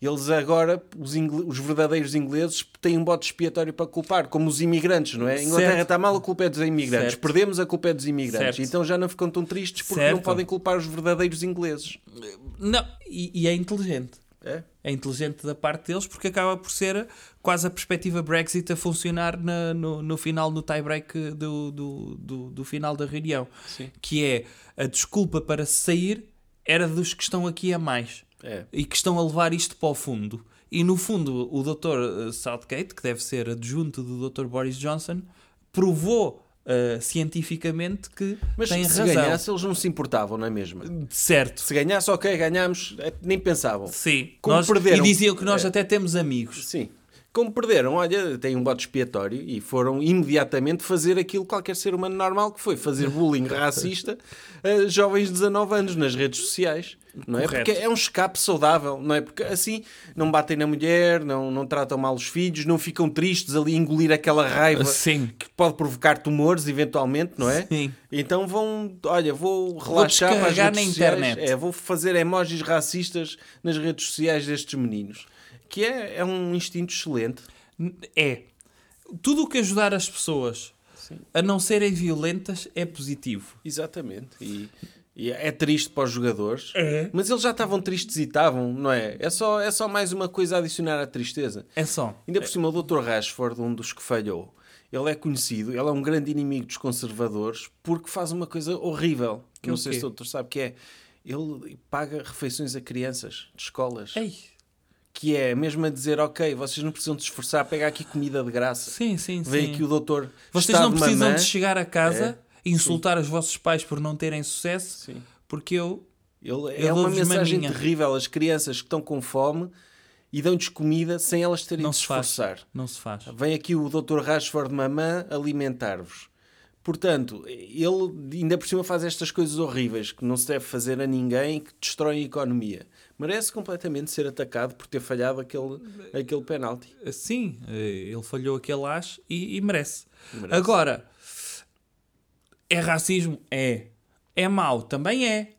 B: eles agora, os, os verdadeiros ingleses, têm um bote expiatório para culpar, como os imigrantes, não é? A Inglaterra
C: Certo.
B: está mal, a culpa é dos imigrantes.
C: Certo.
B: Perdemos, a culpa é dos imigrantes.
C: Certo.
B: Então já não ficam tão tristes porque não podem culpar os verdadeiros ingleses.
C: Não, e, e é inteligente.
B: É?
C: É inteligente da parte deles porque acaba por ser quase a perspectiva Brexit a funcionar na- no, no final do tie-break do, do, do, do final da reunião.
B: Sim.
C: Que é a desculpa para sair era dos que estão aqui a mais
B: É.
C: e que estão a levar isto para o fundo. E no fundo, o Dr. Southgate, que deve ser adjunto do Dr. Boris Johnson, provou uh, cientificamente que
B: Mas
C: tem
B: se
C: razão.
B: ganhasse, eles não se importavam, não é mesmo?
C: Certo.
B: Se ganhasse, ok, ganhámos, é, nem pensavam.
C: Sim.
B: Como
C: Nós-
B: perderam-
C: E diziam que nós
B: É.
C: até temos amigos.
B: Sim. Como perderam, olha, têm um bote expiatório e foram imediatamente fazer aquilo que qualquer ser humano normal que foi, fazer bullying racista a jovens de 19 anos nas redes sociais. Não é?
C: Correto.
B: Porque é um escape saudável, não é? Porque assim não batem na mulher, não, não tratam mal os filhos, não ficam tristes ali engolir aquela raiva
C: Sim.
B: que pode provocar tumores eventualmente, não é?
C: Sim.
B: Então vão, olha, vou relaxar para as redes
C: na
B: sociais.
C: internet.
B: É, vou fazer emojis racistas nas redes sociais destes meninos. Que é, é um instinto excelente.
C: É. Tudo o que ajudar as pessoas a não serem violentas, é positivo.
B: Exatamente. E, e é triste para os jogadores.
C: É.
B: Mas eles já estavam tristes e estavam, não é? É só, é só mais uma coisa a adicionar à tristeza.
C: É só.
B: Ainda por cima, o Dr. Rashford, um dos que falhou, ele é conhecido, ele é um grande inimigo dos conservadores porque faz uma coisa horrível.
C: Que
B: não sei se o doutor sabe que é. Ele paga refeições a crianças de escolas.
C: Ei.
B: Que é mesmo a dizer, ok, vocês não precisam de esforçar, pega aqui comida de graça.
C: Sim, sim,
B: Vem
C: sim.
B: aqui o doutor.
C: Vocês não precisam
B: mamã.
C: de chegar a casa
B: É.
C: insultar os vossos pais por não terem sucesso,
B: Sim.
C: porque eu.
B: Ele,
C: Eu
B: é uma mensagem terrível. As crianças que estão com fome e dão-lhes comida sem elas terem
C: Não
B: de
C: se faz.
B: esforçar.
C: Não se faz.
B: Vem aqui o Dr. Rashford Mamã alimentar-vos. Portanto, ele ainda por cima faz estas coisas horríveis que não se deve fazer a ninguém que destroem a economia. Merece completamente ser atacado por ter falhado aquele, aquele penalti.
C: Sim, eh, ele falhou aquele as e, e merece.
B: Merece.
C: Agora, é racismo? É. É mau? Também é.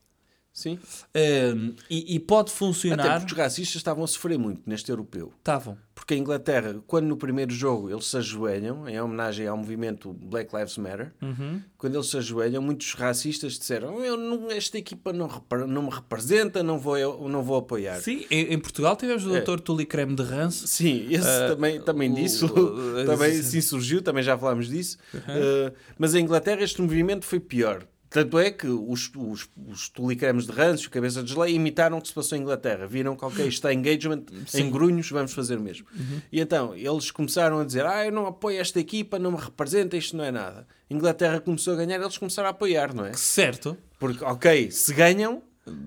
B: Sim.
C: Ehm, e, e pode
B: Até
C: funcionar.
B: porque os racistas estavam a sofrer muito neste europeu.
C: Estavam.
B: Porque a Inglaterra, quando no primeiro jogo eles se ajoelham, em homenagem ao movimento Black Lives Matter,
C: Uhum.
B: quando eles se ajoelham, muitos racistas disseram: eu não, esta equipa não, não me representa, não vou, eu não vou apoiar.
C: Sim, em, Portugal tivemos o
B: É.
C: Dr. Tuli Creme de Ranço.
B: Sim, esse também, também
C: o-
B: disso, também
C: sim.
B: sim surgiu, também já falámos disso. Uh, mas em Inglaterra este movimento foi pior. Tanto é que os, os, os tulicremes de ranço, cabeça de geleia, imitaram o que se passou em Inglaterra. Viram que, ok, está engagement em grunhos, vamos fazer o mesmo. E então, eles começaram a dizer, ah, eu não apoio esta equipa, não me representa, isto não é nada. A Inglaterra começou a ganhar, eles começaram a apoiar, não é?
C: Certo.
B: Porque, ok, se ganham,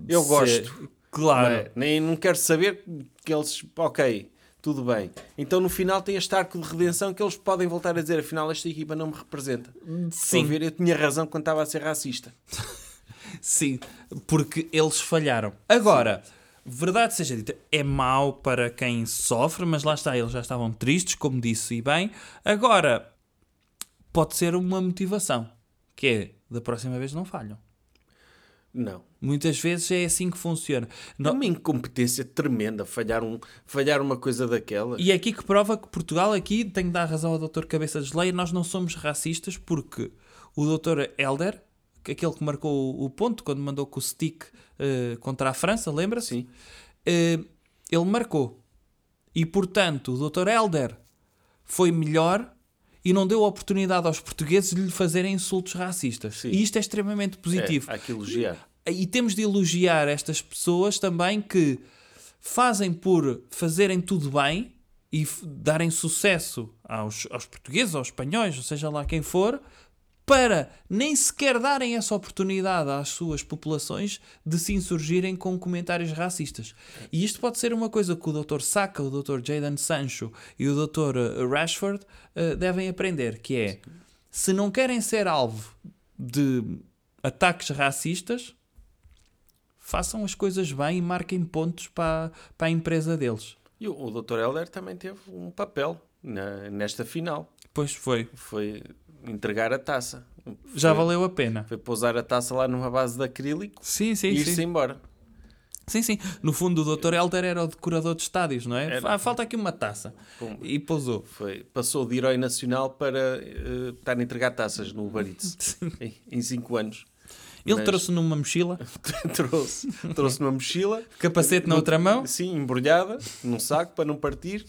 B: eu
C: Se-
B: gosto.
C: Claro.
B: Não é? Nem não quero saber que eles. Ok, tudo bem. Então no final tem este arco de redenção que eles podem voltar a dizer: afinal, esta equipa não me representa.
C: Sim.
B: Ver? Eu tinha razão quando estava a ser racista.
C: Sim, porque eles falharam. Agora, verdade seja dita, é mau para quem sofre, mas lá está, eles já estavam tristes, como disse e bem. Agora, pode ser uma motivação, que é, da próxima vez não falham.
B: Não.
C: Muitas vezes é assim que funciona.
B: É uma incompetência tremenda falhar, um, falhar uma coisa daquela.
C: E é aqui que prova que Portugal, aqui, tenho de dar razão ao Dr. Cabeça de Geleia, nós não somos racistas porque o Dr. Helder, que- aquele que marcou o- ponto quando mandou com o stick eh, contra a França, lembra-se?
B: Sim.
C: Eh, ele marcou. E, portanto, o Dr. Helder foi melhor e não deu oportunidade aos portugueses de lhe fazerem insultos racistas.
B: Sim.
C: E isto é extremamente positivo.
B: É, há que elogiar.
C: E temos de elogiar estas pessoas também que fazem por fazerem tudo bem e darem sucesso aos, aos portugueses, aos espanhóis, ou seja lá quem for, para nem sequer darem essa oportunidade às suas populações de se insurgirem com comentários racistas. E isto pode ser uma coisa que o Dr. Saka, o Dr. Jadon Sancho e o Dr. Rashford eh, devem aprender, que é se não querem ser alvo de ataques racistas, façam as coisas bem e marquem pontos para, para a empresa deles.
B: E o, o Dr. Helder também teve um papel na- nesta final.
C: Pois foi.
B: Foi entregar a taça.
C: Já
B: Foi-
C: valeu a pena.
B: Foi pousar a taça lá numa base de acrílico
C: Sim, sim,
B: e ir-se embora.
C: Sim, sim. No fundo, o Dr. Helder era o decorador de estádios, não é?
B: Era.
C: Ah, falta aqui uma taça.
B: Pum.
C: E pousou.
B: Foi, passou de herói nacional para eh, estar a entregar taças no Eats em, em cinco anos.
C: Ele
B: Mas-
C: trouxe numa mochila,
B: trouxe, trouxe numa mochila,
C: capacete na outra mão.
B: sim, embrulhada, num saco para não partir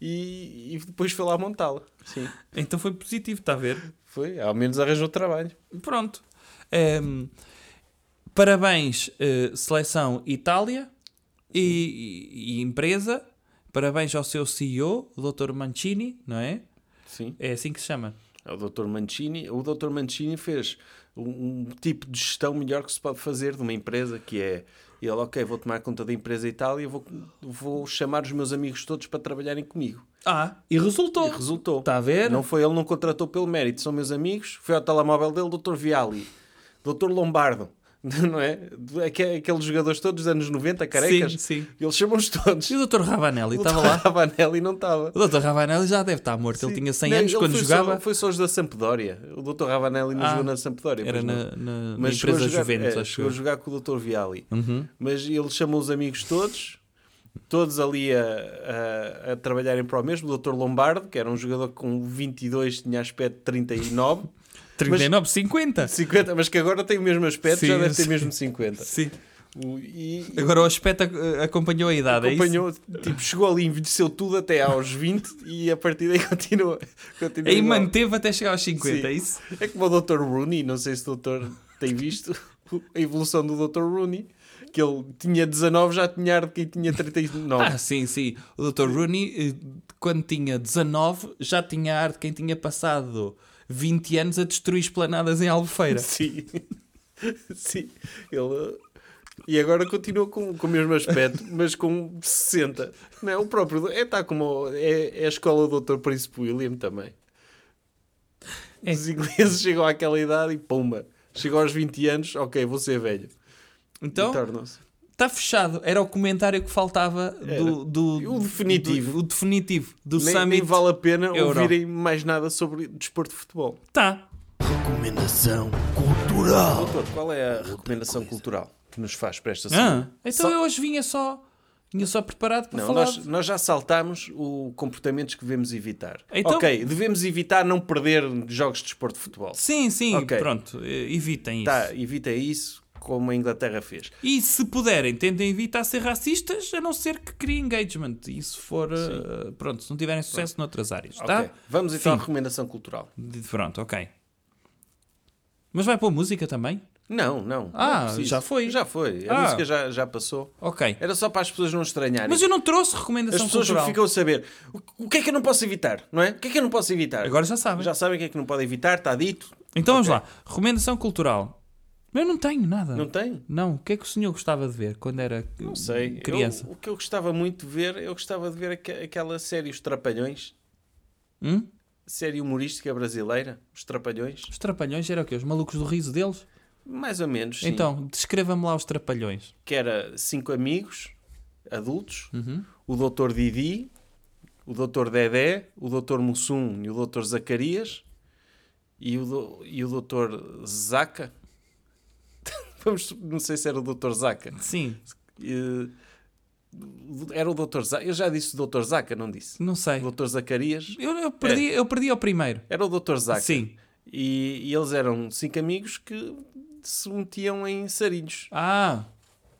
B: e, e depois foi lá montá-la. Sim,
C: Então foi positivo, está a ver?
B: Foi, ao menos arranjou trabalho.
C: Pronto. Ehm, parabéns, eh, seleção Itália e, e- e empresa. Parabéns ao seu CEO, o Dr. Mancini, não é?
B: Sim,
C: É assim que se chama.
B: é o Dr. Mancini. O Dr. Mancini fez um, um tipo de gestão melhor que se pode fazer de uma empresa, que é ele, ok, vou tomar conta da empresa Itália, vou, vou chamar os meus amigos todos para trabalharem comigo.
C: Ah, e resultou.
B: E resultou.
C: Está a ver?
B: Não foi ele, não contratou pelo mérito, são meus amigos. Foi ao telemóvel dele, Dr. Viali, Dr. Lombardo, não é? Aque- Aqueles jogadores todos dos anos 90, carecas.
C: Sim, sim.
B: Eles chamam-os todos.
C: E o Dr. Ravanelli
B: O
C: estava lá?
B: Ravanelli não estava.
C: O Dr. Ravanelli já deve estar morto. Ele tinha 100
B: Não,
C: anos quando
B: foi
C: jogava.
B: Só, foi só os da Sampdoria. O Dr. Ravanelli não
C: Ah,
B: jogou na Sampdoria.
C: Era na, na, na
B: Mas chegou a
C: empresa
B: jogar-
C: Juventus,
B: é,
C: acho
B: chegou a jogar com o Dr. Viali.
C: Uhum.
B: Mas ele chamou os amigos todos, todos ali a, a, a trabalharem para o mesmo. O Dr. Lombardo, que era um jogador com 22, tinha aspecto de 39.
C: 39, 50.
B: 50, mas que agora tem o mesmo aspecto,
C: Sim,
B: já deve ter
C: sim.
B: mesmo 50.
C: Sim.
B: E
C: Agora o aspecto ac- acompanhou a idade, é isso?
B: acompanhou, tipo, chegou ali, envelheceu tudo até aos 20 e a partir daí continua. continua
C: E
B: igual.
C: manteve até chegar aos 50,
B: Sim.
C: é isso?
B: É como o Dr. Rooney, não sei se o doutor tem visto a evolução do Dr. Rooney, que ele tinha 19, já tinha ar de quem tinha 39.
C: Ah, sim, sim. O Dr. Rooney, eh, quando tinha 19, já tinha a arte de quem tinha passado 20 anos a destruir esplanadas em Albufeira.
B: Sim. Sim. Ele... E agora continua com, com o mesmo aspecto, mas com 60. Não é o próprio. É, tá como, é, é a escola do Dr. Príncipe William também.
C: É.
B: Os ingleses chegam àquela idade e pumba. Chegam aos 20 anos, ok, vou ser velho.
C: Então, está fechado. Era o comentário que faltava do, do-
B: O definitivo.
C: do- o definitivo do
B: Nem,
C: Summit.
B: nem vale a pena
C: Euro.
B: ouvirem mais nada sobre desporto de futebol.
C: Tá.
A: Recomendação cultural.
B: Doutor, qual é a recomendação cultural que nos faz para esta semana?
C: Ah, então
B: Só-
C: eu hoje vinha só, vinha só preparado para
B: Não,
C: falar.
B: nós, nós já saltámos o comportamentos que devemos evitar.
C: Então-
B: Ok, devemos evitar não perder jogos de desporto de futebol.
C: Sim, sim,
B: Ok.
C: pronto. eh, Evitem isso.
B: Tá, evita isso como a Inglaterra fez.
C: E se puderem, tentem evitar ser racistas, a não ser que criem engagement. E se for, eh, pronto, se não tiverem sucesso noutras áreas, tá?
B: Ok, Vamos então à
C: Fim.
B: recomendação cultural.
C: De- Pronto, ok. Mas vai pôr música também?
B: Não, não.
C: Ah,
B: não
C: já foi?
B: Já foi. A
C: Ah.
B: música já, já passou.
C: Ok.
B: Era só para as pessoas não estranharem.
C: Mas eu não trouxe
B: As
C: recomendação
B: pessoas
C: cultural.
B: ficam a saber o, o que é que eu não posso evitar, não é? O que é que eu não posso evitar?
C: Agora já sabem.
B: Já sabem o que é que não pode evitar, está dito.
C: Então vamos
B: Ok.
C: lá. Recomendação cultural. Eu não tenho nada.
B: Não tem?
C: Não. O que é que o senhor gostava de ver quando era
B: Não sei.
C: criança?
B: Eu- o que eu gostava muito de ver, eu gostava de ver aque- aquela série Os Trapalhões,
C: Hum?
B: série humorística brasileira, Os Trapalhões.
C: Os trapalhões eram o quê? Os malucos do riso deles?
B: Mais ou menos, sim.
C: Então, descreva-me lá os trapalhões.
B: Que era cinco amigos, adultos,
C: Uhum.
B: o Dr. Didi, o Dr. Dedé, o Dr. Mussum e o Dr. Zacarias e o, do- e o Dr. Zaca. Vamos, não sei se era o Dr. Zaca.
C: Sim,
B: Eh, Era o Dr. Zaca. Eu já disse o Dr. Zaca, não disse?
C: não sei.
B: O Dr. Zacarias.
C: Eu, eu perdi, eu perdi ao primeiro.
B: Era o Dr. Zaca.
C: Sim.
B: E, e eles eram cinco amigos que se metiam em sarilhos.
C: Ah,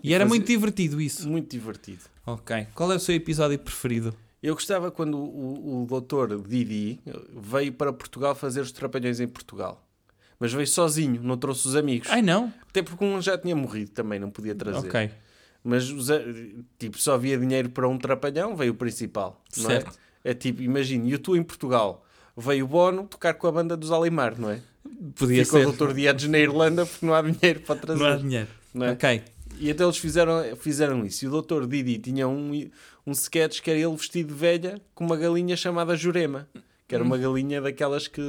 C: e era
B: fazia-
C: muito divertido isso.
B: Muito divertido.
C: Ok. Qual é o seu episódio preferido?
B: Eu gostava quando o, o doutor Didi veio para Portugal fazer os trapalhões em Portugal. Mas veio sozinho, não trouxe os amigos.
C: Ai não?
B: Até porque um já tinha morrido também, não podia trazer.
C: Ok.
B: Mas os tipo, só havia dinheiro para um trapalhão, veio o principal. É?
C: Certo.
B: é tipo, imagine, e tu em Portugal, veio o Bono tocar com a banda dos Alimar, não é?
C: Podia
B: Fica
C: ser.
B: o doutor Diados na Irlanda porque não há dinheiro para trazer.
C: Não há dinheiro.
B: Não é?
C: Ok.
B: E então eles fizeram, fizeram isso. E o doutor Didi tinha um, um sketch que era ele vestido de velha com uma galinha chamada Jurema. Que era uma galinha daquelas que...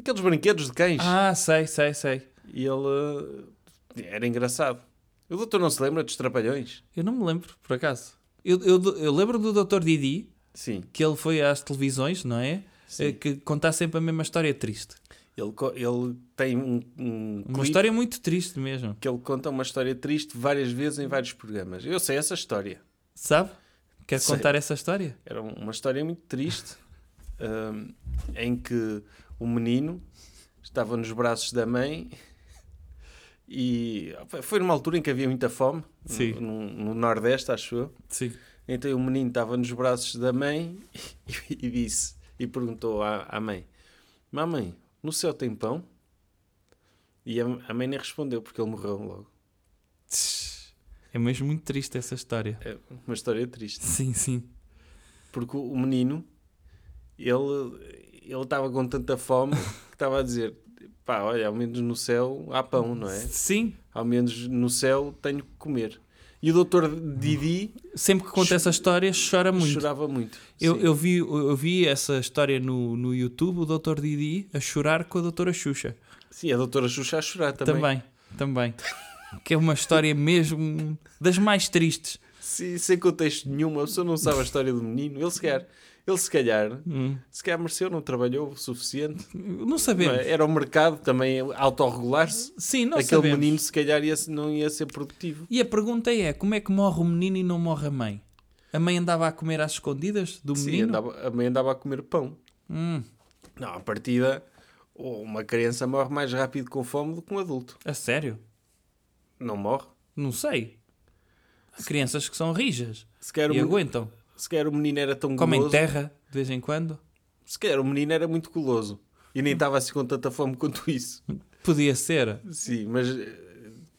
B: Aqueles brinquedos de cães.
C: Ah, sei, sei, sei.
B: E ele... Era engraçado. O doutor não se lembra dos trapalhões?
C: Eu não me lembro, por acaso. Eu, eu, eu lembro do Dr. Didi,
B: Sim.
C: que ele foi às televisões, não é?
B: Sim.
C: Eh, Que conta sempre a mesma história triste.
B: Ele, ele tem um, um
C: Uma história muito triste mesmo.
B: que ele conta uma história triste várias vezes em vários programas. Eu sei essa história.
C: Sabe? Quer
B: Sei.
C: contar essa história?
B: Era um- uma história muito triste hum, em que o menino estava nos braços da mãe e foi numa altura em que havia muita fome
C: Sim.
B: no, no Nordeste, acho eu.
C: Sim.
B: Então o menino estava nos braços da mãe e, e disse e perguntou à, à mãe: Mamãe, no céu tem pão? E a, a mãe nem respondeu porque ele morreu logo.
C: É mesmo muito triste essa história.
B: É uma história triste.
C: Sim, sim.
B: Porque o o menino, ele ele estava com tanta fome que estava a dizer: pá, olha, ao menos no céu há pão, não é?
C: Sim.
B: Ao menos no céu tenho que comer. E o doutor Didi
C: Sempre que conta essa história, chora muito.
B: chorava muito.
C: Eu,
B: Sim.
C: eu, vi, eu vi essa história no, no YouTube, o Dr. Didi a chorar com a Doutora Xuxa.
B: Sim, a doutora Xuxa a chorar também.
C: Também, também. que é uma história mesmo das mais tristes.
B: Sim, sem contexto nenhum, a pessoa não sabe a história do menino. Ele se calhar, ele se calhar,
C: Hum.
B: se calhar mereceu, não trabalhou o suficiente.
C: Não
B: Não
C: sabemos.
B: é? Era o mercado também a autorregular-se.
C: Sim, não
B: Aquele
C: sabemos.
B: menino se calhar ia, não ia ser produtivo.
C: E a pergunta é, como é que morre o menino e não morre a mãe? A mãe andava a comer às escondidas do
B: Sim,
C: menino?
B: andava, a mãe andava a comer pão.
C: Hum.
B: Não, à partida, uma criança morre mais rápido com fome do que um adulto.
C: A sério?
B: Não morre?
C: Não sei. Há crianças que são rijas
B: Se
C: e aguentam.
B: Se calhar o menino era tão
C: Comem
B: guloso.
C: terra de vez em quando.
B: Se calhar o menino era muito guloso. E nem estava assim com tanta fome quanto isso.
C: Podia ser.
B: Sim, mas eh,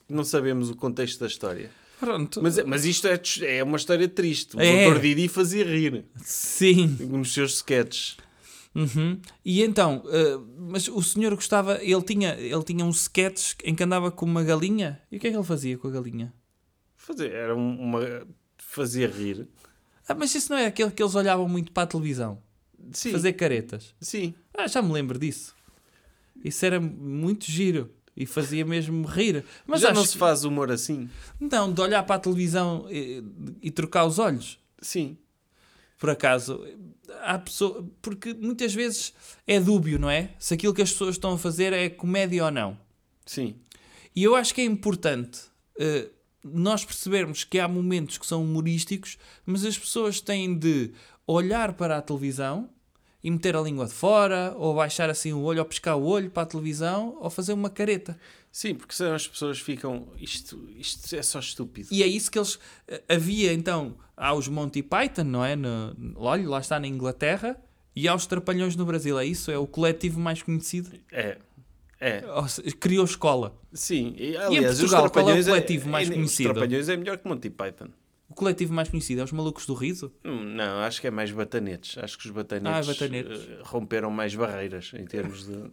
B: não sabemos o contexto da história.
C: Pronto.
B: Mas, mas isto é, é uma história triste. O
C: É.
B: Dr. Didi fazia rir
C: Sim.
B: nos seus sketches.
C: Uhum. E então, eh, mas o senhor gostava, ele tinha, ele tinha um sketch em que andava com uma galinha. E o que é que ele fazia com a galinha?
B: Fazia, era um- uma, fazia rir.
C: Ah, mas isso não é aquele que eles olhavam muito para a televisão?
B: Sim,
C: Fazer caretas.
B: sim.
C: Ah, já me lembro disso. Isso era muito giro. E fazia mesmo rir. Mas
B: Já não se
C: que-
B: faz humor assim?
C: Não, de olhar para a televisão e, e trocar os olhos.
B: Sim.
C: Por acaso, há pessoa, porque muitas vezes é dúbio, não é? Se aquilo que as pessoas estão a fazer é comédia ou não.
B: Sim.
C: E eu acho que é importante eh, nós percebermos que há momentos que são humorísticos, mas as pessoas têm de olhar para a televisão e meter a língua de fora, ou baixar assim o olho, ou pescar o olho para a televisão, ou fazer uma careta.
B: Sim, porque senão as pessoas ficam. Isto, isto é só estúpido.
C: E é isso que eles. eh, Havia então. Há os Monty Python, não é? No, olha, lá está na Inglaterra. E há os Trapalhões no Brasil. É isso? É o coletivo mais conhecido.
B: É. É.
C: Criou escola.
B: Sim. E, aliás,
C: Portugal,
B: os
C: qual é o
B: Trapalhões
C: coletivo mais
B: é,
C: conhecido?
B: Os Trapalhões é melhor que Monty Python.
C: O coletivo mais conhecido é os Malucos do Riso.
B: Hum, Não, acho que é mais batanetes. Acho que os batanetes,
C: Ah, batanetes.
B: eh, romperam mais barreiras em termos de.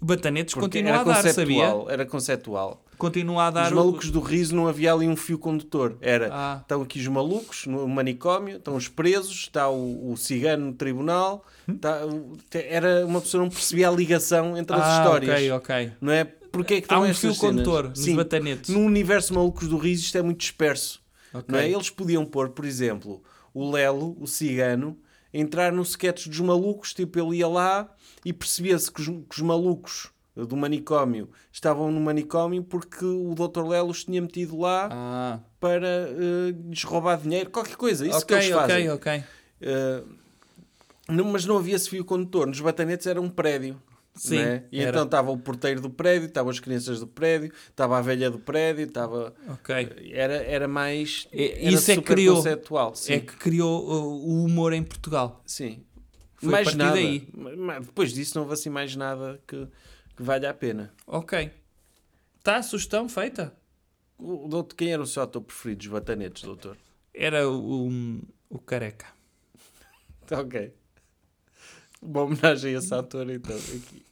C: Batanetes
B: Porque
C: continua a dar, sabia?
B: Era conceptual.
C: Continua a dar
B: Os
C: o-
B: malucos do riso não havia ali um fio condutor. Era,
C: Ah.
B: estão aqui os malucos no manicômio, estão os presos, está o, o cigano no tribunal. está o- era uma pessoa que não percebia a ligação entre as
C: Ah,
B: histórias.
C: ok, ok.
B: Não é? Porque é que
C: Há um fio
B: cenas?
C: condutor nos
B: Sim.
C: batanetes.
B: No universo malucos do riso isto é muito disperso.
C: Ok.
B: Não é? Eles podiam pôr, por exemplo, o Lelo, o cigano, entrar no sketch dos malucos, tipo, ele ia lá e percebia-se que os, que os malucos do manicômio estavam no manicômio porque o Dr. Lelo os tinha metido lá
C: Ah,
B: para eh, lhes roubar dinheiro, qualquer coisa. Isso que
C: ok,
B: eles fazem.
C: ok, ok.
B: Eh, não- mas não havia esse fio condutor. Nos batanetes era um prédio.
C: Sim,
B: não é? E
C: era.
B: então estava o porteiro do prédio, estavam as crianças do prédio, estava a velha do prédio, estava...
C: Ok.
B: Era, era mais...
C: É-
B: era
C: isso é que criou-
B: conceptual. Sim.
C: É que criou uh, o humor em Portugal.
B: Sim.
C: Foi
B: mais nada.
C: daí.
B: Mas Depois disso não houve assim mais nada que, que valha a pena.
C: Ok. Está a sugestão feita?
B: O, doutor, quem era o seu ator preferido dos batanetes, doutor?
C: Era o, o careca.
B: Ok. Uma homenagem a esse ator, então. Aqui.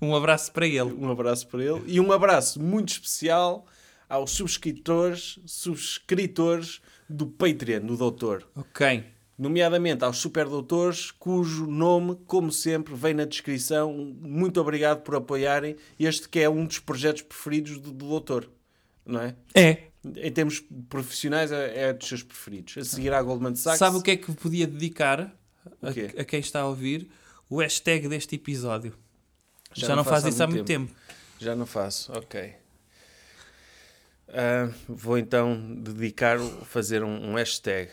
C: Um abraço para ele.
B: Um abraço para ele. E um abraço muito especial aos subscritores, subscritores do Patreon, do doutor.
C: Ok.
B: Nomeadamente aos superdoutores, cujo nome, como sempre, vem na descrição. Muito obrigado por apoiarem este que é um dos projetos preferidos do, do doutor. Não é?
C: É.
B: Em termos profissionais, é, é dos seus preferidos. A seguir à Goldman Sachs.
C: Sabe o que é que podia dedicar a, a quem está a ouvir? O hashtag deste episódio. Já,
B: Já
C: não,
B: não
C: faz isso há
B: muito
C: muito tempo.
B: Já não faço, ok. Ah, vou então dedicar, fazer um, um hashtag.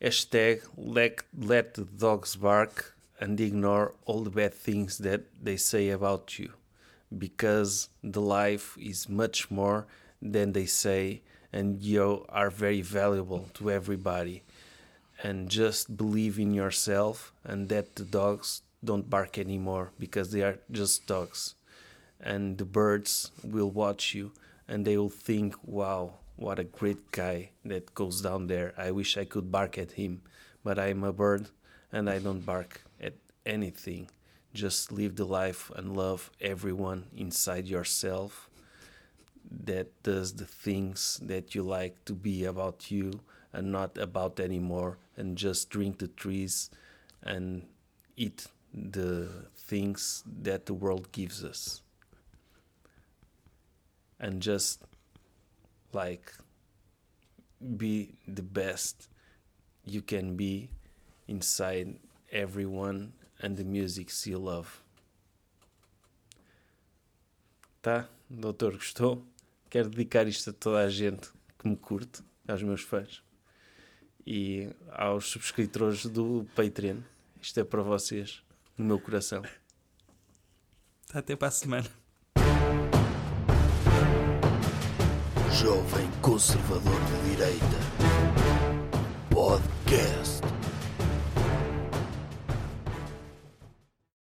B: Hashtag let, let the dogs bark and ignore all the bad things that they say about you. Because the life is much more than they say and you are very valuable to everybody. And just believe in yourself and that the dogs don't bark anymore because they are just dogs. And the birds will watch you and they will think, wow, what a great guy that goes down there. I wish I could bark at him, but I'm a bird and I don't bark at anything. Just live the life and love everyone inside yourself that does the things that you like to be about you and not about anymore and just drink the trees and eat the things that the world gives us. And just like be the best you can be inside everyone and the musics you love. Tá? Doutor gostou? Quero dedicar isto a toda a gente que me curte aos meus fãs e aos subscritores do Patreon. Isto é para vocês
D: no meu coração.
C: Até para a semana.
B: Jovem Conservador de Direita. Podcast.